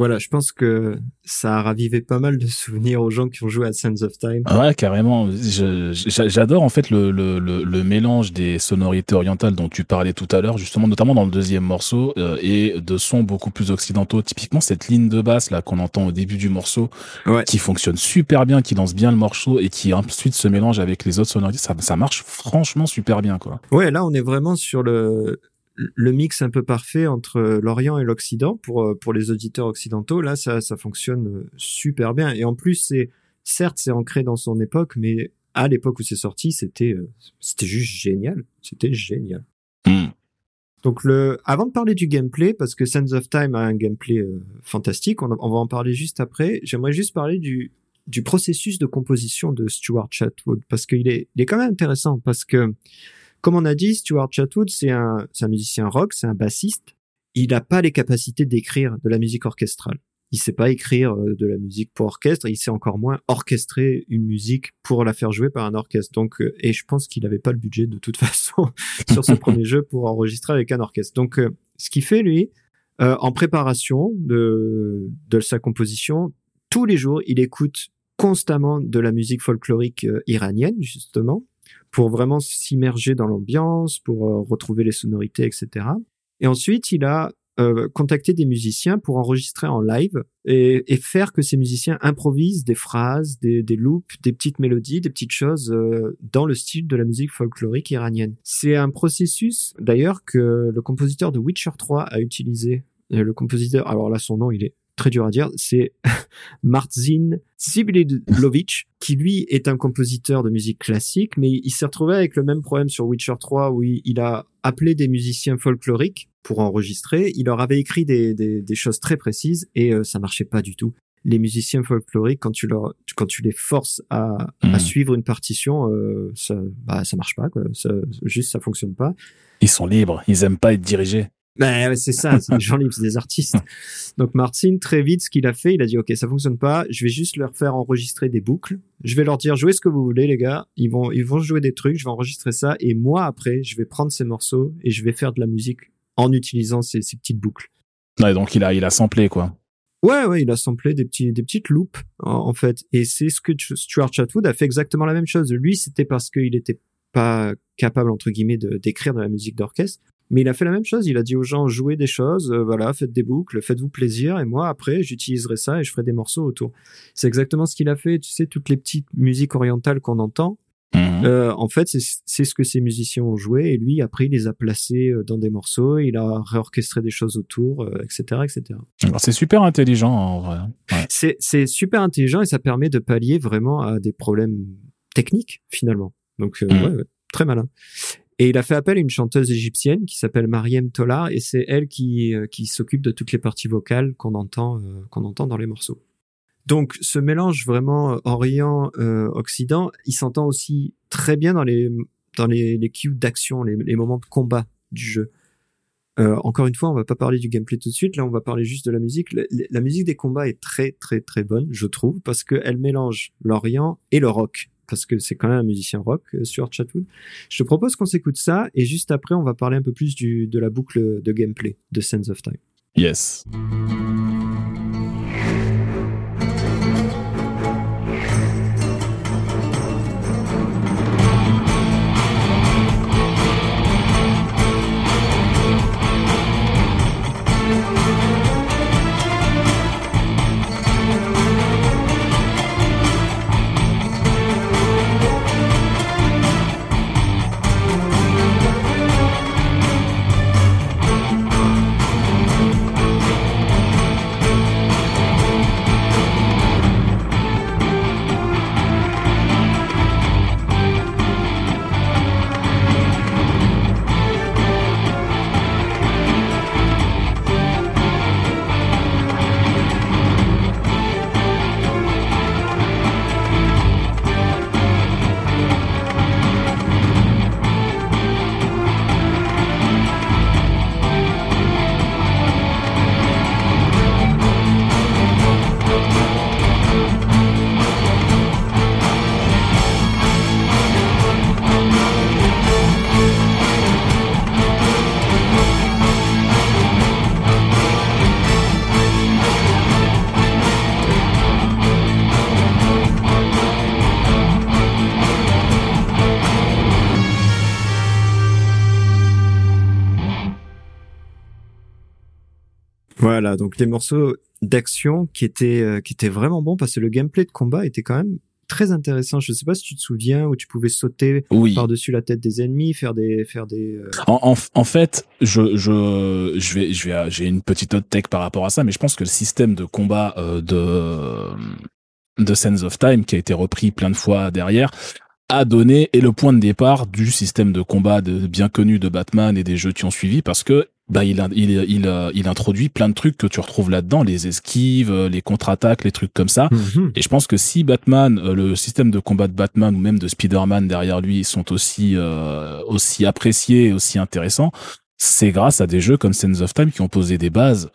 Voilà, je pense que ça a ravivé pas mal de souvenirs aux gens qui ont joué à Sense of Time. Ouais, carrément. J'adore en fait le, le, le, mélange des sonorités orientales dont tu parlais tout à l'heure, justement, notamment dans le deuxième morceau, euh, et de sons beaucoup plus occidentaux. Typiquement, cette ligne de basse là qu'on entend au début du morceau, qui fonctionne super bien, qui lance bien le morceau et qui ensuite se mélange avec les autres sonorités, ça, ça marche franchement super bien, quoi. Ouais, là, on est vraiment sur le le mix un peu parfait entre l'Orient et l'Occident pour euh, pour les auditeurs occidentaux. Là, ça ça fonctionne euh, super bien. Et en plus, c'est certes c'est ancré dans son époque, mais à l'époque où c'est sorti, c'était euh, c'était juste génial. C'était génial. Hmm. Donc le, avant de parler du gameplay, parce que Sands of Time a un gameplay fantastique, on, on, va en parler juste après. J'aimerais juste parler du du processus de composition de Stuart Chatwood parce qu'il est il est quand même intéressant parce que comme on a dit, Stuart Chatwood, c'est un, un musicien rock, c'est un bassiste. Il n'a pas les capacités d'écrire de la musique orchestrale. Il sait pas écrire euh, de la musique pour orchestre, il sait encore moins orchestrer une musique pour la faire jouer par un orchestre. Donc, euh, et je pense qu'il n'avait pas le budget de toute (laughs) façon sur ce premier jeu pour enregistrer avec un orchestre. Donc, euh, ce qu'il fait lui, en préparation de, de sa composition, tous les jours, il écoute constamment de la musique folklorique iranienne, justement pour vraiment s'immerger dans l'ambiance, pour euh, retrouver les sonorités, etc. Et ensuite, il a euh, contacté des musiciens pour enregistrer en live et, et, faire que ces musiciens improvisent des phrases, des, des loops, des petites mélodies, des petites choses euh, dans le style de la musique folklorique iranienne. C'est un processus d'ailleurs que le compositeur de Witcher 3 a utilisé. le compositeur, alors là son nom il est très dur à dire, c'est (laughs) Martzin Sibililovic, qui lui est un compositeur de musique classique, mais il s'est retrouvé avec le même problème sur Witcher 3 où il a appelé des musiciens folkloriques pour enregistrer. Il leur avait écrit des, des, choses très précises et euh, ça marchait pas du tout. Les musiciens folkloriques, quand tu leur, quand tu les forces à, à hmm. suivre une partition, euh, ça, bah, ça marche pas, quoi. Ça, juste, ça fonctionne pas. Ils sont libres. Ils aiment pas être dirigés. Ben, c'est ça, c'est des gens libres, c'est des artistes. Donc Martin, très vite, ce qu'il a fait, il a dit, OK, ça fonctionne pas, je vais juste leur faire enregistrer des boucles. Je vais leur dire, jouez ce que vous voulez, les gars. Ils vont, ils vont jouer des trucs, je vais enregistrer ça. Et moi, après, je vais prendre ces morceaux et je vais faire de la musique en utilisant ces, ces petites boucles. Ouais, donc il a, il a samplé, quoi. Ouais, ouais, il a samplé des petits, des petites loops, en, fait. Et c'est ce que Stuart Chatwood a fait exactement la même chose. Lui, c'était parce qu'il était pas capable, entre guillemets, d'écrire de la musique d'orchestre. Mais il a fait la même chose. Il a dit aux gens jouez des choses, euh, voilà, faites des boucles, faites-vous plaisir, et moi après j'utiliserai ça et je ferai des morceaux autour. C'est exactement ce qu'il a fait. Tu sais toutes les petites musiques orientales qu'on entend. Mhm. Euh, en fait, c'est ce que ces musiciens ont joué et lui après il les a placés euh, dans des morceaux, il a réorchestré des choses autour, etc., etc. C'est super intelligent en vrai. Ouais. C'est super intelligent et ça permet de pallier vraiment à des problèmes techniques finalement. Donc mhm. ouais, très malin. Et il a fait appel à une chanteuse égyptienne qui s'appelle Mariem Tolar et c'est elle qui, euh, qui s'occupe de toutes les parties vocales qu'on entend, euh, qu'on entend dans les morceaux. Donc ce mélange vraiment euh, Orient-Occident, il s'entend aussi très bien dans les, dans les, cues d'action, les, moments de combat du jeu. Encore une fois, on va pas parler du gameplay tout de suite. Là, on va parler juste de la musique. La musique des combats est très très très bonne, je trouve, parce qu'elle mélange l'Orient et le rock parce que c'est quand même un musicien rock, euh, Stuart Chatwood. Je te propose qu'on s'écoute ça et juste après, on va parler un peu plus de la boucle de gameplay de Sense of Time. Yes. Voilà, donc les morceaux d'action qui étaient euh, qui étaient vraiment bons parce que le gameplay de combat était quand même très intéressant. Je sais pas si tu te souviens où tu pouvais sauter par-dessus la tête des ennemis, faire des faire des. Euh, en, en, fait, je je je vais je vais j'ai une petite autre tech par rapport à ça, mais je pense que le système de combat euh, de de Sense of Time qui a été repris plein de fois derrière a donné et le point de départ du système de combat de, bien connu de Batman et des jeux qui ont suivi parce que bah il, il, il, il introduit plein de trucs que tu retrouves là-dedans, les esquives, euh, les contre-attaques, les trucs comme ça. Mhm. Et je pense que si Batman, euh, le système de combat de Batman ou même de Spider-Man derrière lui sont aussi euh, aussi appréciés et aussi intéressants, c'est grâce à des jeux comme Sense of Time qui ont posé des bases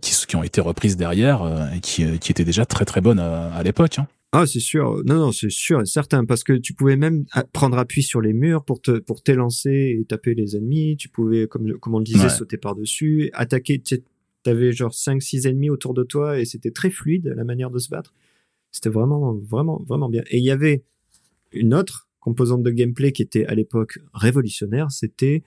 qui, qui ont été reprises derrière et qui, qui étaient déjà très très bonnes à, l'époque. Hein. Ah, c'est sûr. Non, non, c'est sûr et certain parce que tu pouvais même prendre appui sur les murs pour te pour t'élancer et taper les ennemis. Tu pouvais, comme comme on le disait, sauter par dessus, attaquer. T'avais genre 5-6 ennemis autour de toi et c'était très fluide la manière de se battre. C'était vraiment, vraiment, vraiment bien. Et il y avait une autre composante de gameplay qui était à l'époque révolutionnaire, c'était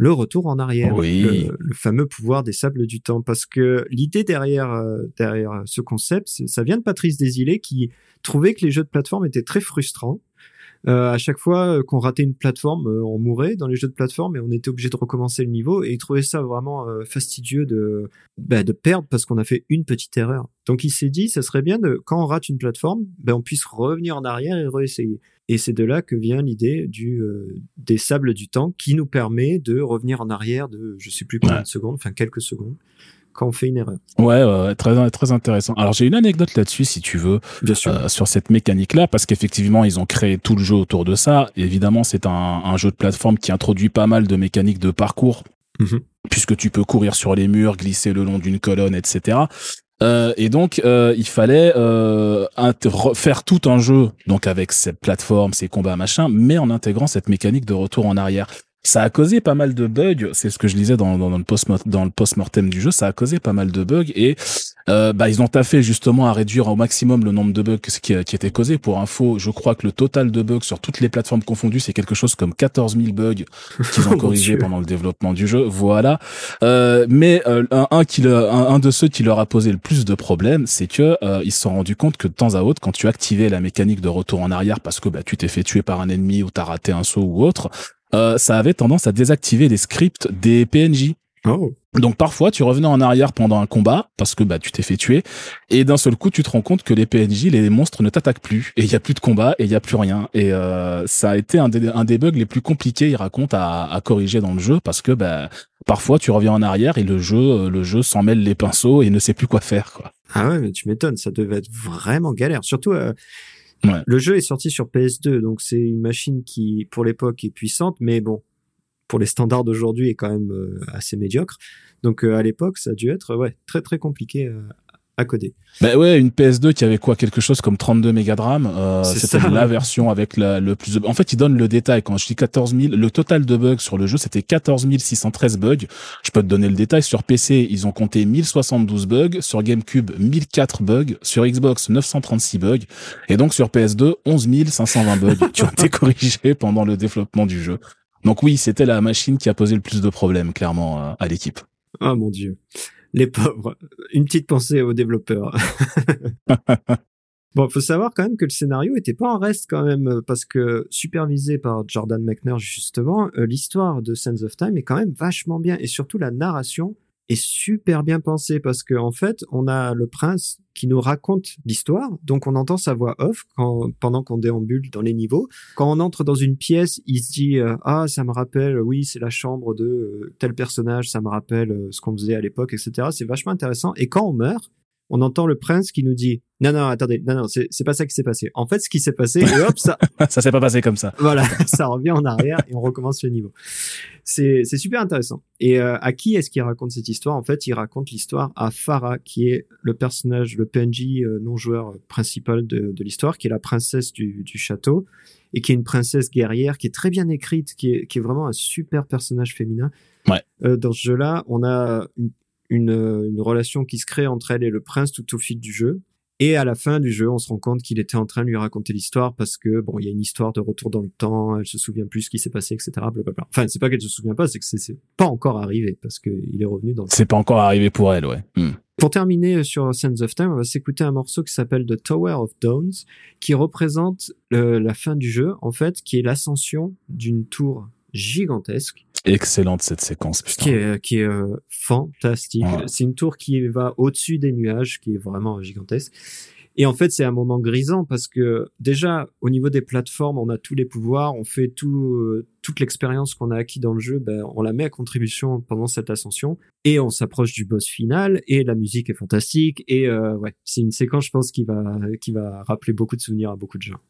le retour en arrière, le, fameux pouvoir des sables du temps. Parce que l'idée derrière euh, derrière ce concept, ça vient de Patrice Desilets qui trouvait que les jeux de plateforme étaient très frustrants. Euh, à chaque fois euh, qu'on ratait une plateforme, on mourait dans les jeux de plateforme et on était obligé de recommencer le niveau. Et il trouvait ça vraiment fastidieux de bah, de perdre parce qu'on a fait une petite erreur. Donc il s'est dit, ça serait bien de quand on rate une plateforme, ben on puisse revenir en arrière et réessayer. Et c'est de là que vient l'idée du euh, des sables du temps qui nous permet de revenir en arrière de je sais plus combien de secondes, enfin quelques secondes quand on fait une erreur. Ouais, ouais très très intéressant. Alors j'ai une anecdote là-dessus si tu veux, Bien sûr. Euh, sur cette mécanique-là, parce qu'effectivement ils ont créé tout le jeu autour de ça. évidemment, c'est un, un, jeu de plateforme qui introduit pas mal de mécaniques de parcours. Mhm. Puisque tu peux courir sur les murs, glisser le long d'une colonne, etc. Euh, et donc, euh, il fallait euh, faire tout un jeu, donc avec cette plateforme, ces combats, machin, mais en intégrant cette mécanique de retour en arrière. Ça a causé pas mal de bugs, c'est ce que je disais dans, dans, le post dans le post-mortem du jeu, ça a causé pas mal de bugs et euh, bah, ils ont taffé justement à réduire au maximum le nombre de bugs qui, qui était causé. Pour info, je crois que le total de bugs sur toutes les plateformes confondues, c'est quelque chose comme 14 000 bugs qu'ils (laughs) ont corrigé pendant le développement du jeu. Voilà. Euh, mais euh, un, un, qui un, de ceux qui leur a posé le plus de problèmes, c'est que ils se sont rendus compte que de temps à autre, quand tu activais la mécanique de retour en arrière parce que bah, tu t'es fait tuer par un ennemi ou t'as raté un saut ou autre, euh, ça avait tendance à désactiver les scripts des PNJ. Oh. Donc parfois tu revenais en arrière pendant un combat parce que bah tu t'es fait tuer et d'un seul coup tu te rends compte que les PNJ les monstres ne t'attaquent plus et il y a plus de combat et il y a plus rien et euh, ça a été un des, un des bugs les plus compliqués il raconte à, à corriger dans le jeu parce que bah parfois tu reviens en arrière et le jeu euh, le jeu s'en mêle les pinceaux et ne sait plus quoi faire quoi. Ah ouais mais tu m'étonnes ça devait être vraiment galère surtout euh, le jeu est sorti sur PS2, donc c'est une machine qui, pour l'époque, est puissante, mais bon, pour les standards d'aujourd'hui, est quand même euh, assez médiocre. Donc euh, à l'époque, ça a dû être ouais très très compliqué euh, à coder. Bah ouais, une PS2 qui avait quoi quelque chose comme 32 mégas de RAM, euh, c'était la version avec la, le plus de... En fait, il donne le détail quand je dis 14 000, le total de bugs sur le jeu, c'était 14 613 bugs. Je peux te donner le détail sur PC, ils ont compté 1072 bugs, sur GameCube 1004 bugs, sur Xbox 936 bugs et donc sur PS2 11 520 bugs qui ont (laughs) été corrigés pendant le développement du jeu. Donc oui, c'était la machine qui a posé le plus de problèmes clairement euh, à l'équipe. Ah mon dieu les pauvres. Une petite pensée aux développeurs. (laughs) bon, faut savoir quand même que le scénario était pas en reste quand même parce que supervisé par Jordan Mechner justement, euh, l'histoire de Sense of Time est quand même vachement bien et surtout la narration est super bien pensé parce que en fait, on a le prince qui nous raconte l'histoire, donc on entend sa voix off quand, pendant qu'on déambule dans les niveaux. Quand on entre dans une pièce, il se dit euh, ah ça me rappelle, oui c'est la chambre de euh, tel personnage, ça me rappelle euh, ce qu'on faisait à l'époque, etc. C'est vachement intéressant. Et quand on meurt, on entend le prince qui nous dit non non attendez non non c'est c'est pas ça qui s'est passé en fait ce qui s'est passé et hop ça (laughs) ça s'est pas passé comme ça. (laughs) Voilà ça revient en arrière et on recommence le niveau. C'est c'est super intéressant. Et euh, à qui est-ce qu'il raconte cette histoire? En fait il raconte l'histoire à Farah qui est le personnage le PNJ euh, non joueur principal de, de l'histoire qui est la princesse du, du château et qui est une princesse guerrière qui est très bien écrite qui est qui est vraiment un super personnage féminin. Ouais. Euh, dans ce jeu là on a une une, une relation qui se crée entre elle et le prince tout au fil du jeu. Et à la fin du jeu, on se rend compte qu'il était en train de lui raconter l'histoire parce que bon, il y a une histoire de retour dans le temps, elle se souvient plus ce qui s'est passé, etc. Blablabla. Enfin, c'est pas qu'elle se souvient pas, c'est que c'est pas encore arrivé parce qu'il est revenu dans. C'est pas encore arrivé pour elle, ouais. Hmm. Pour terminer sur Sands of Time, on va s'écouter un morceau qui s'appelle The Tower of Dawns, qui représente la fin du jeu, en fait, qui est l'ascension d'une tour gigantesque excellente cette séquence. Putain. Qui est, qui est euh, fantastique. C'est une tour qui va au-dessus des nuages, qui est vraiment gigantesque. Et en fait, c'est un moment grisant parce que déjà, au niveau des plateformes, on a tous les pouvoirs, on fait tout, euh, toute l'expérience qu'on a acquis dans le jeu, ben, on la met à contribution pendant cette ascension et on s'approche du boss final et la musique est fantastique et euh, ouais, c'est une séquence, je pense, qui va, qui va rappeler beaucoup de souvenirs à beaucoup de gens.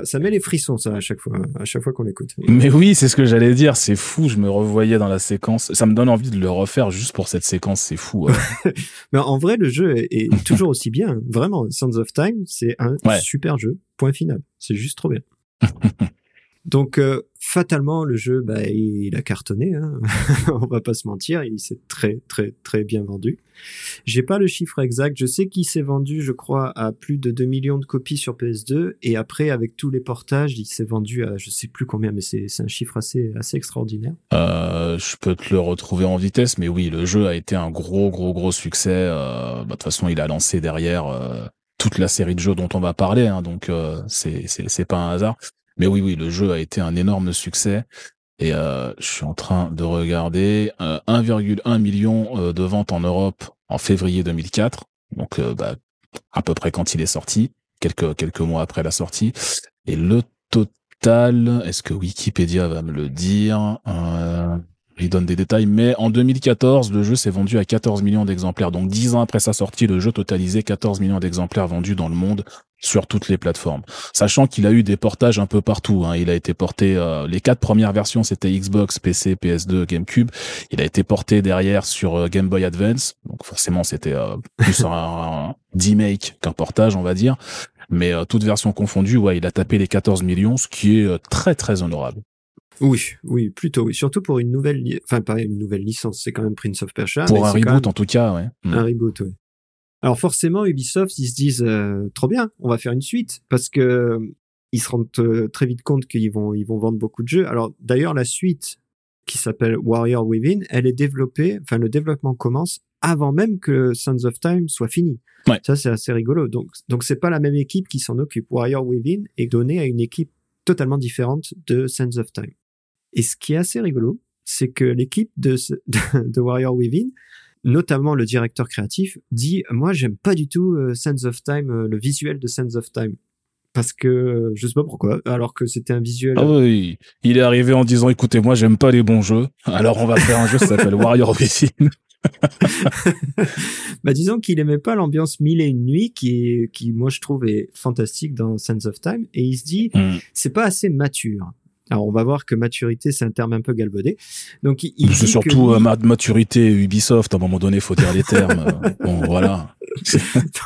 Ça, ça, met les frissons, ça, à chaque fois, à chaque fois qu'on l'écoute. Mais oui, c'est ce que j'allais dire. C'est fou. Je me revoyais dans la séquence. Ça me donne envie de le refaire juste pour cette séquence. C'est fou. (laughs) Mais en vrai, le jeu est, (laughs) toujours aussi bien. Vraiment, Sons of Time, c'est un super jeu. Point final. C'est juste trop bien. (laughs) Donc euh, fatalement le jeu bah, il a cartonné hein. (laughs) on va pas se mentir il s'est très très très bien vendu. J'ai pas le chiffre exact. Je sais qu'il s'est vendu je crois à plus de 2 millions de copies sur PS2 et après avec tous les portages il s'est vendu à je sais plus combien mais c'est un chiffre assez assez extraordinaire. Euh, je peux te le retrouver en vitesse mais oui le jeu a été un gros gros gros succès. Euh, bah, de toute façon il a lancé derrière euh, toute la série de jeux dont on va parler hein, donc euh, c'est c'est pas un hasard mais oui, oui, le jeu a été un énorme succès. Et euh, je suis en train de regarder 1,1 euh, million euh, de ventes en Europe en février 2004. Donc bah, à peu près quand il est sorti, quelques quelques mois après la sortie. Et le total, est-ce que Wikipédia va me le dire il donne des détails, mais en 2014, le jeu s'est vendu à 14 millions d'exemplaires. Donc 10 ans après sa sortie, le jeu totalisait 14 millions d'exemplaires vendus dans le monde sur toutes les plateformes. Sachant qu'il a eu des portages un peu partout. Hein. Il a été porté, euh, les quatre premières versions, c'était Xbox, PC, PS2, GameCube. Il a été porté derrière sur euh, Game Boy Advance. Donc forcément, c'était euh, plus un, un remake qu'un portage, on va dire. Mais toute version confondue, ouais, il a tapé les 14 millions, ce qui est très très honorable. Oui, oui, plutôt oui. Surtout pour une nouvelle, enfin pas une nouvelle licence, c'est quand même Prince of Persia. Pour un reboot en tout cas, ouais. Mm. Un reboot, oui. Alors forcément, Ubisoft, ils se disent euh, trop bien, on va faire une suite parce que euh, ils se rendent euh, très vite compte qu'ils vont ils vont vendre beaucoup de jeux. Alors d'ailleurs, la suite qui s'appelle Warrior Within, elle est développée, enfin le développement commence avant même que Sons of Time soit fini. Ouais. Ça c'est assez rigolo. Donc donc c'est pas la même équipe qui s'en occupe. Warrior Within est donné à une équipe totalement différente de Sons of Time. Et ce qui est assez rigolo, c'est que l'équipe (laughs) de, de, Warrior Within, notamment le directeur créatif, dit moi j'aime pas du tout euh, Sense of Time, euh, le visuel de Sense of Time. Parce que je sais pas pourquoi, alors que c'était un visuel. Ah oui, il est arrivé en disant écoutez moi j'aime pas les bons jeux, alors on va faire un jeu qui s'appelle (laughs) Warrior Within. (laughs) bah disons qu'il aimait pas l'ambiance mille et une nuits qui qui moi je trouve est fantastique dans Sense of Time et il se dit hmm. c'est pas assez mature alors on va voir que maturité c'est un terme un peu galvaudé. Donc il, c'est surtout euh, maturité Ubisoft. À un moment donné, faut dire les termes. (laughs) bon voilà.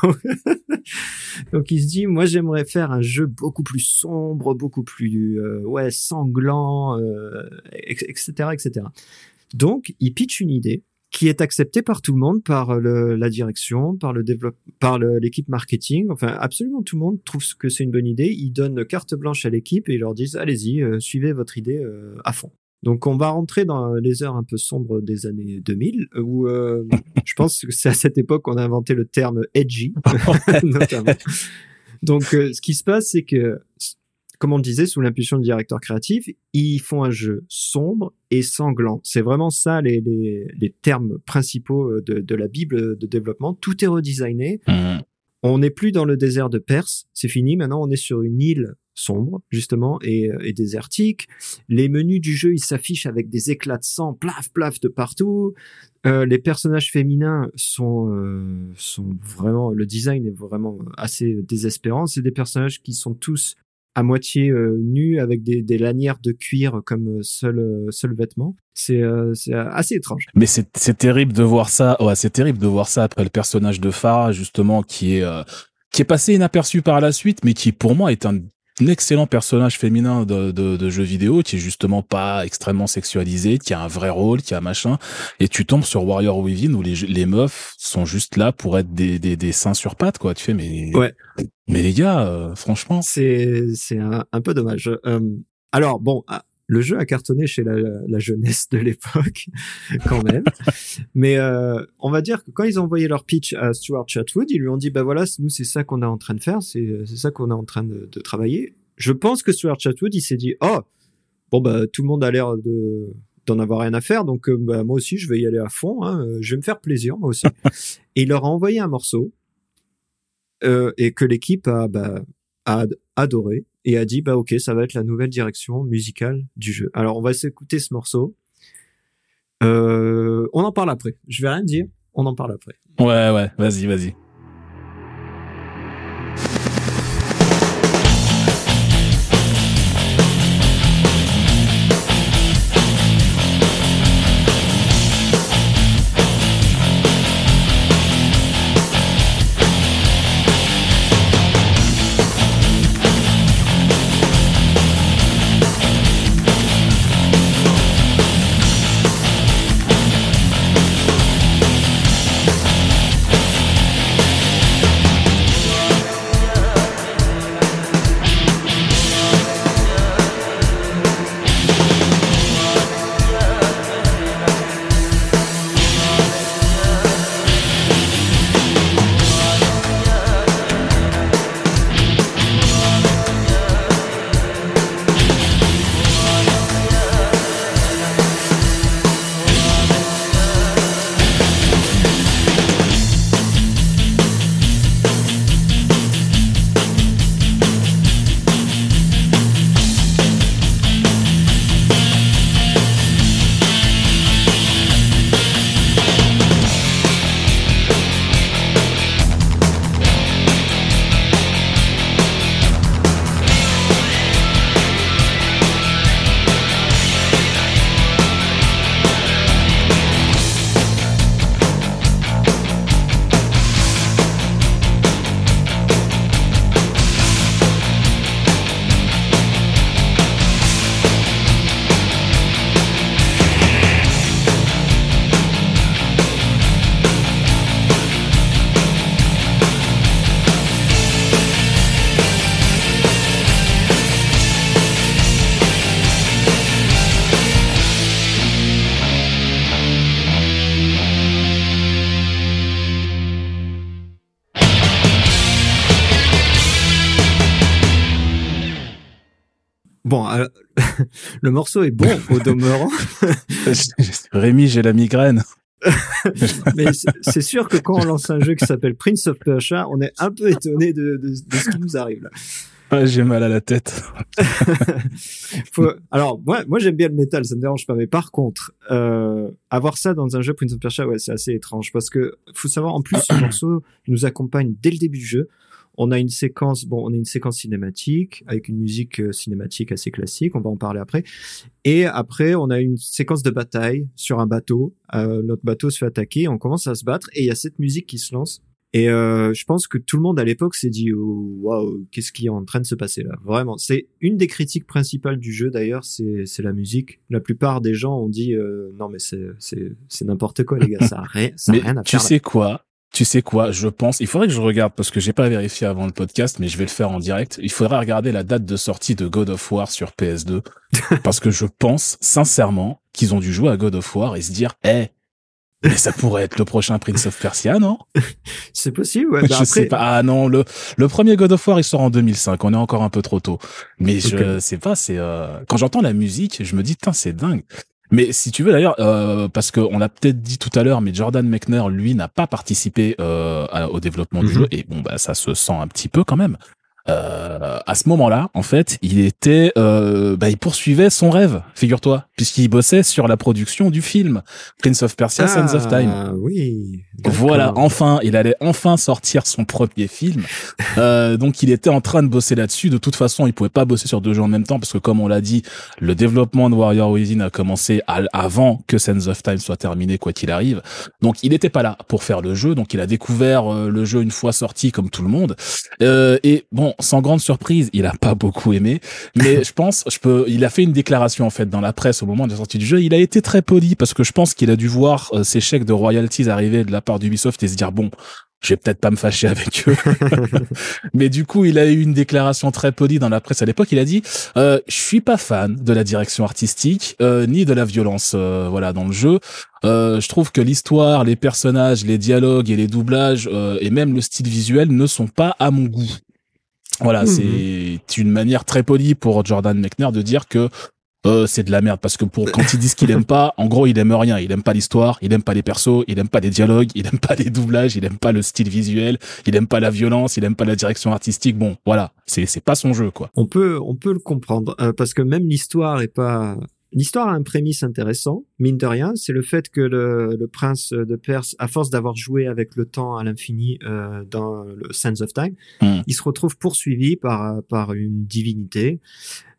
donc, (laughs) donc, il se dit, moi j'aimerais faire un jeu beaucoup plus sombre, beaucoup plus euh, ouais sanglant, euh, etc., etc. Donc il pitch une idée qui est acceptée par tout le monde, par le, la direction, par le développe, par l'équipe marketing. Enfin, absolument tout le monde trouve que c'est une bonne idée. Ils donnent carte blanche à l'équipe et ils leur disent allez-y, euh, suivez votre idée euh, à fond. Donc on va rentrer dans les heures un peu sombres des années 2000 où euh, (laughs) je pense que c'est à cette époque qu'on a inventé le terme edgy (laughs) (laughs) notamment. Donc euh, ce qui se passe c'est que comme on le disait sous l'impulsion du directeur créatif, ils font un jeu sombre et sanglant. C'est vraiment ça les, les, les termes principaux de, de, la bible de développement. Tout est redesigné. Mmh. On n'est plus dans le désert de Perse, c'est fini. Maintenant, on est sur une île sombre justement et, et, désertique. Les menus du jeu ils s'affichent avec des éclats de sang, plaf plaf de partout. Euh, les personnages féminins sont euh, sont vraiment le design est vraiment assez désespérant. C'est des personnages qui sont tous à moitié euh, nus avec des, des, lanières de cuir comme seul seul vêtement. C'est c'est assez étrange. Mais c'est terrible de voir ça. Ouais, c'est terrible de voir ça après le personnage de Farah justement qui est qui est passé inaperçu par la suite, mais qui pour moi est un excellent personnage féminin de, de, de, jeux vidéo qui est justement pas extrêmement sexualisé, qui a un vrai rôle, qui a machin, et tu tombes sur Warrior Within où les, les meufs sont juste là pour être des, des, des seins sur pattes, quoi. Tu fais, mais, ouais. mais les gars, euh, franchement. C'est, c'est un, un, peu dommage. Euh, alors, bon, ah, le jeu a cartonné chez la, la jeunesse de l'époque, (laughs) quand même. Mais euh, on va dire que quand ils ont envoyé leur pitch à Stuart Chatwood, ils lui ont dit bah voilà, nous c'est ça qu'on est en train de faire, c'est c'est ça qu'on est en train de, de, travailler. Je pense que Stuart Chatwood il s'est dit oh bon bah tout le monde a l'air de d'en avoir rien à faire, donc euh, bah, moi aussi je vais y aller à fond, hein, je vais me faire plaisir moi aussi. (laughs) et il leur a envoyé un morceau euh, et que l'équipe a, bah, a adoré et a dit bah ok ça va être la nouvelle direction musicale du jeu. Alors on va s'écouter ce morceau. Euh, on en parle après. Je vais rien dire. On en parle après. Ouais ouais. Vas-y vas-y. Le morceau est bon au demeurant. (laughs) Rémi, j'ai la migraine. (laughs) Mais c'est sûr que quand on lance un jeu qui s'appelle Prince of Persia, on est un peu étonné de, de, de ce qui nous arrive là. j'ai mal à la tête. (laughs) Faut... Alors moi, moi j'aime bien le métal, ça me dérange pas. Mais par contre, euh, avoir ça dans un jeu Prince of Persia, ouais, c'est assez étrange parce que faut savoir en plus ce morceau nous accompagne dès le début du jeu on a une séquence, bon, on a une séquence cinématique avec une musique euh, cinématique assez classique. On va en parler après. Et après, on a une séquence de bataille sur un bateau. Euh, notre bateau se fait attaquer. On commence à se battre et il y a cette musique qui se lance. Et euh, je pense que tout le monde à l'époque s'est dit oh, waouh, qu'est-ce qui est en train de se passer là? Vraiment, c'est une des critiques principales du jeu d'ailleurs, c'est c'est la musique. La plupart des gens ont dit euh, non mais c'est c'est c'est n'importe quoi les gars, ça a rien, ça a rien à tu faire. sais quoi? Tu sais quoi, je pense, il faudrait que je regarde parce que j'ai pas vérifié avant le podcast, mais je vais le faire en direct. Il faudrait regarder la date de sortie de God of War sur PS2 (laughs) parce que je pense sincèrement qu'ils ont dû jouer à God of War et se dire, eh, mais ça pourrait être le prochain Prince of Persia, non? (laughs) C'est possible, ouais. (laughs) Bah je après, sais pas. Ah non, le le premier God of War il sort en 2005. On est encore un peu trop tôt. Mais je Ok. sais pas. C'est euh, quand j'entends la musique, je me dis, putain, c'est dingue. Mais si tu veux d'ailleurs, euh, parce qu'on l'a peut-être dit tout à l'heure, mais Jordan Mechner, lui, n'a pas participé euh, à- au développement du Mhm. jeu, et bon, bah ça se sent un petit peu quand même. Euh, à ce moment-là, en fait, il était, euh, bah, il poursuivait son rêve, figure-toi, puisqu'il bossait sur la production du film Prince of Persia: Sands of Time. Ah oui. Voilà, enfin, il allait enfin sortir son premier film. (laughs) Euh, donc, il était en train de bosser là-dessus. De toute façon, il pouvait pas bosser sur deux jeux en même temps parce que, comme on l'a dit, le développement de Warrior Within a commencé à- avant que Sands of Time soit terminé, quoi qu'il arrive. Donc, il n'était pas là pour faire le jeu. Donc, il a découvert euh, le jeu une fois sorti, comme tout le monde. Euh, et bon, sans grande surprise, il a pas beaucoup aimé. Mais (laughs) je pense, je peux, il a fait une déclaration en fait dans la presse au moment de la sortie du jeu. Il a été très poli parce que je pense qu'il a dû voir euh, ses chèques de royalties arriver de la part d'Ubisoft et se dire bon, je vais peut-être pas me fâcher avec eux. (laughs) Mais du coup, il a eu une déclaration très polie dans la presse à l'époque. Il a dit euh, je suis pas fan de la direction artistique euh, ni de la violence, euh, voilà, dans le jeu. Euh, je trouve que l'histoire, les personnages, les dialogues et les doublages euh, et même le style visuel ne sont pas à mon goût. Voilà, Mhm. c'est une manière très polie pour Jordan Mechner de dire que euh, c'est de la merde parce que pour quand il dit ce qu'il aime pas, en gros il aime rien, il aime pas l'histoire, il aime pas les persos, il aime pas les dialogues, il aime pas les doublages, il aime pas le style visuel, il aime pas la violence, il aime pas la direction artistique. Bon, voilà, c'est c'est pas son jeu quoi. On peut, on peut le comprendre euh, parce que même l'histoire est pas. L'histoire a un prémisse intéressant, mine de rien, c'est le fait que le, le prince de Perse, à force d'avoir joué avec le temps à l'infini euh, dans le Sands of Time, Hmm. il se retrouve poursuivi par par une divinité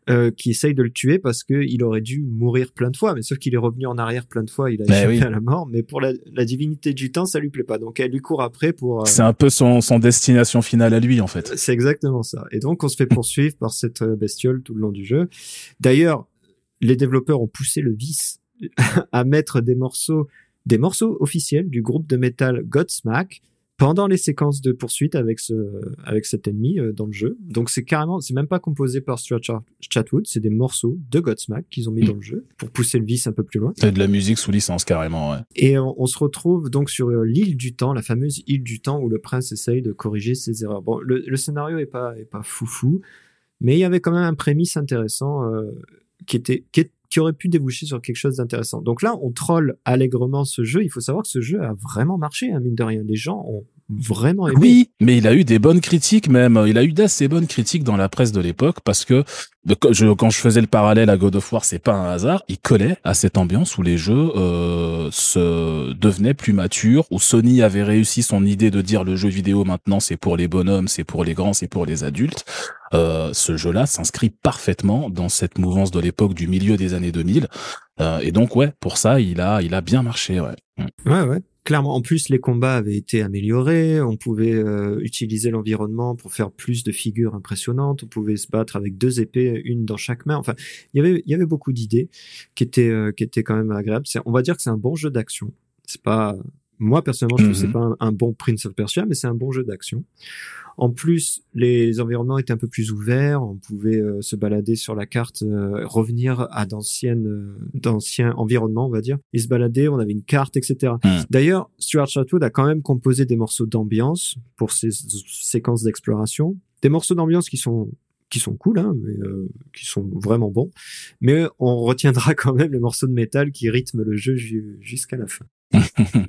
euh, qui essaye de le tuer parce que il aurait dû mourir plein de fois, mais sauf qu'il est revenu en arrière plein de fois, il a Ben échappé oui. à la mort, mais pour la, la divinité du temps, ça lui plaît pas, donc elle lui court après pour. euh, C'est un peu son son destination finale à lui en fait. c'est exactement ça. Et donc, on se fait (laughs) poursuivre par cette euh, bestiole tout le long du jeu. D'ailleurs, les développeurs ont poussé le vice (laughs) à mettre des morceaux, des morceaux officiels du groupe de métal Godsmack pendant les séquences de poursuite avec ce, avec cet ennemi euh, dans le jeu. Donc, c'est carrément, c'est même pas composé par Stuart Chatwood, c'est des morceaux de Godsmack qu'ils ont mis Mm. dans le jeu pour pousser le vice un peu plus loin. C'est de la musique sous licence carrément, ouais. Et on, on se retrouve donc sur euh, l'île du temps, la fameuse île du temps où le prince essaye de corriger ses erreurs. Bon, le, le scénario est pas est pas foufou, mais il y avait quand même un prémisse intéressant euh, qui était qui, qui aurait pu déboucher sur quelque chose d'intéressant. Donc là, on troll allègrement ce jeu. Il faut savoir que ce jeu a vraiment marché, hein, mine de rien. Les gens ont vraiment aimé. Oui, mais il a eu des bonnes critiques même. Il a eu d'assez bonnes critiques dans la presse de l'époque parce que quand je faisais le parallèle à God of War, c'est pas un hasard. Il collait à cette ambiance où les jeux euh, se devenaient plus matures, où Sony avait réussi son idée de dire le jeu vidéo maintenant c'est pour les bonhommes, c'est pour les grands, c'est pour les adultes. Euh, ce jeu-là s'inscrit parfaitement dans cette mouvance de l'époque du milieu des années 2000. Euh, et donc ouais, pour ça il a il a bien marché. Ouais. Mm. Ouais, ouais. Clairement, en plus, les combats avaient été améliorés. On pouvait euh, utiliser l'environnement pour faire plus de figures impressionnantes. On pouvait se battre avec deux épées, une dans chaque main. Enfin, il y avait, il y avait beaucoup d'idées qui étaient, euh, qui étaient quand même agréables. On va dire que c'est un bon jeu d'action. C'est pas, moi personnellement, je trouve que c'est Mhm. pas un, un bon Prince of Persia, mais c'est un bon jeu d'action. En plus, les environnements étaient un peu plus ouverts. On pouvait euh, se balader sur la carte, euh, revenir à d'anciennes, euh, d'anciens environnements, on va dire, et se balader. On avait une carte, etc. Mm. D'ailleurs, Stuart Chatwood a quand même composé des morceaux d'ambiance pour ces séquences d'exploration. Des morceaux d'ambiance qui sont qui sont cool, hein, mais euh, qui sont vraiment bons. Mais on retiendra (laughs) quand même les morceaux de métal qui rythment le jeu ju- jusqu'à la fin. (laughs)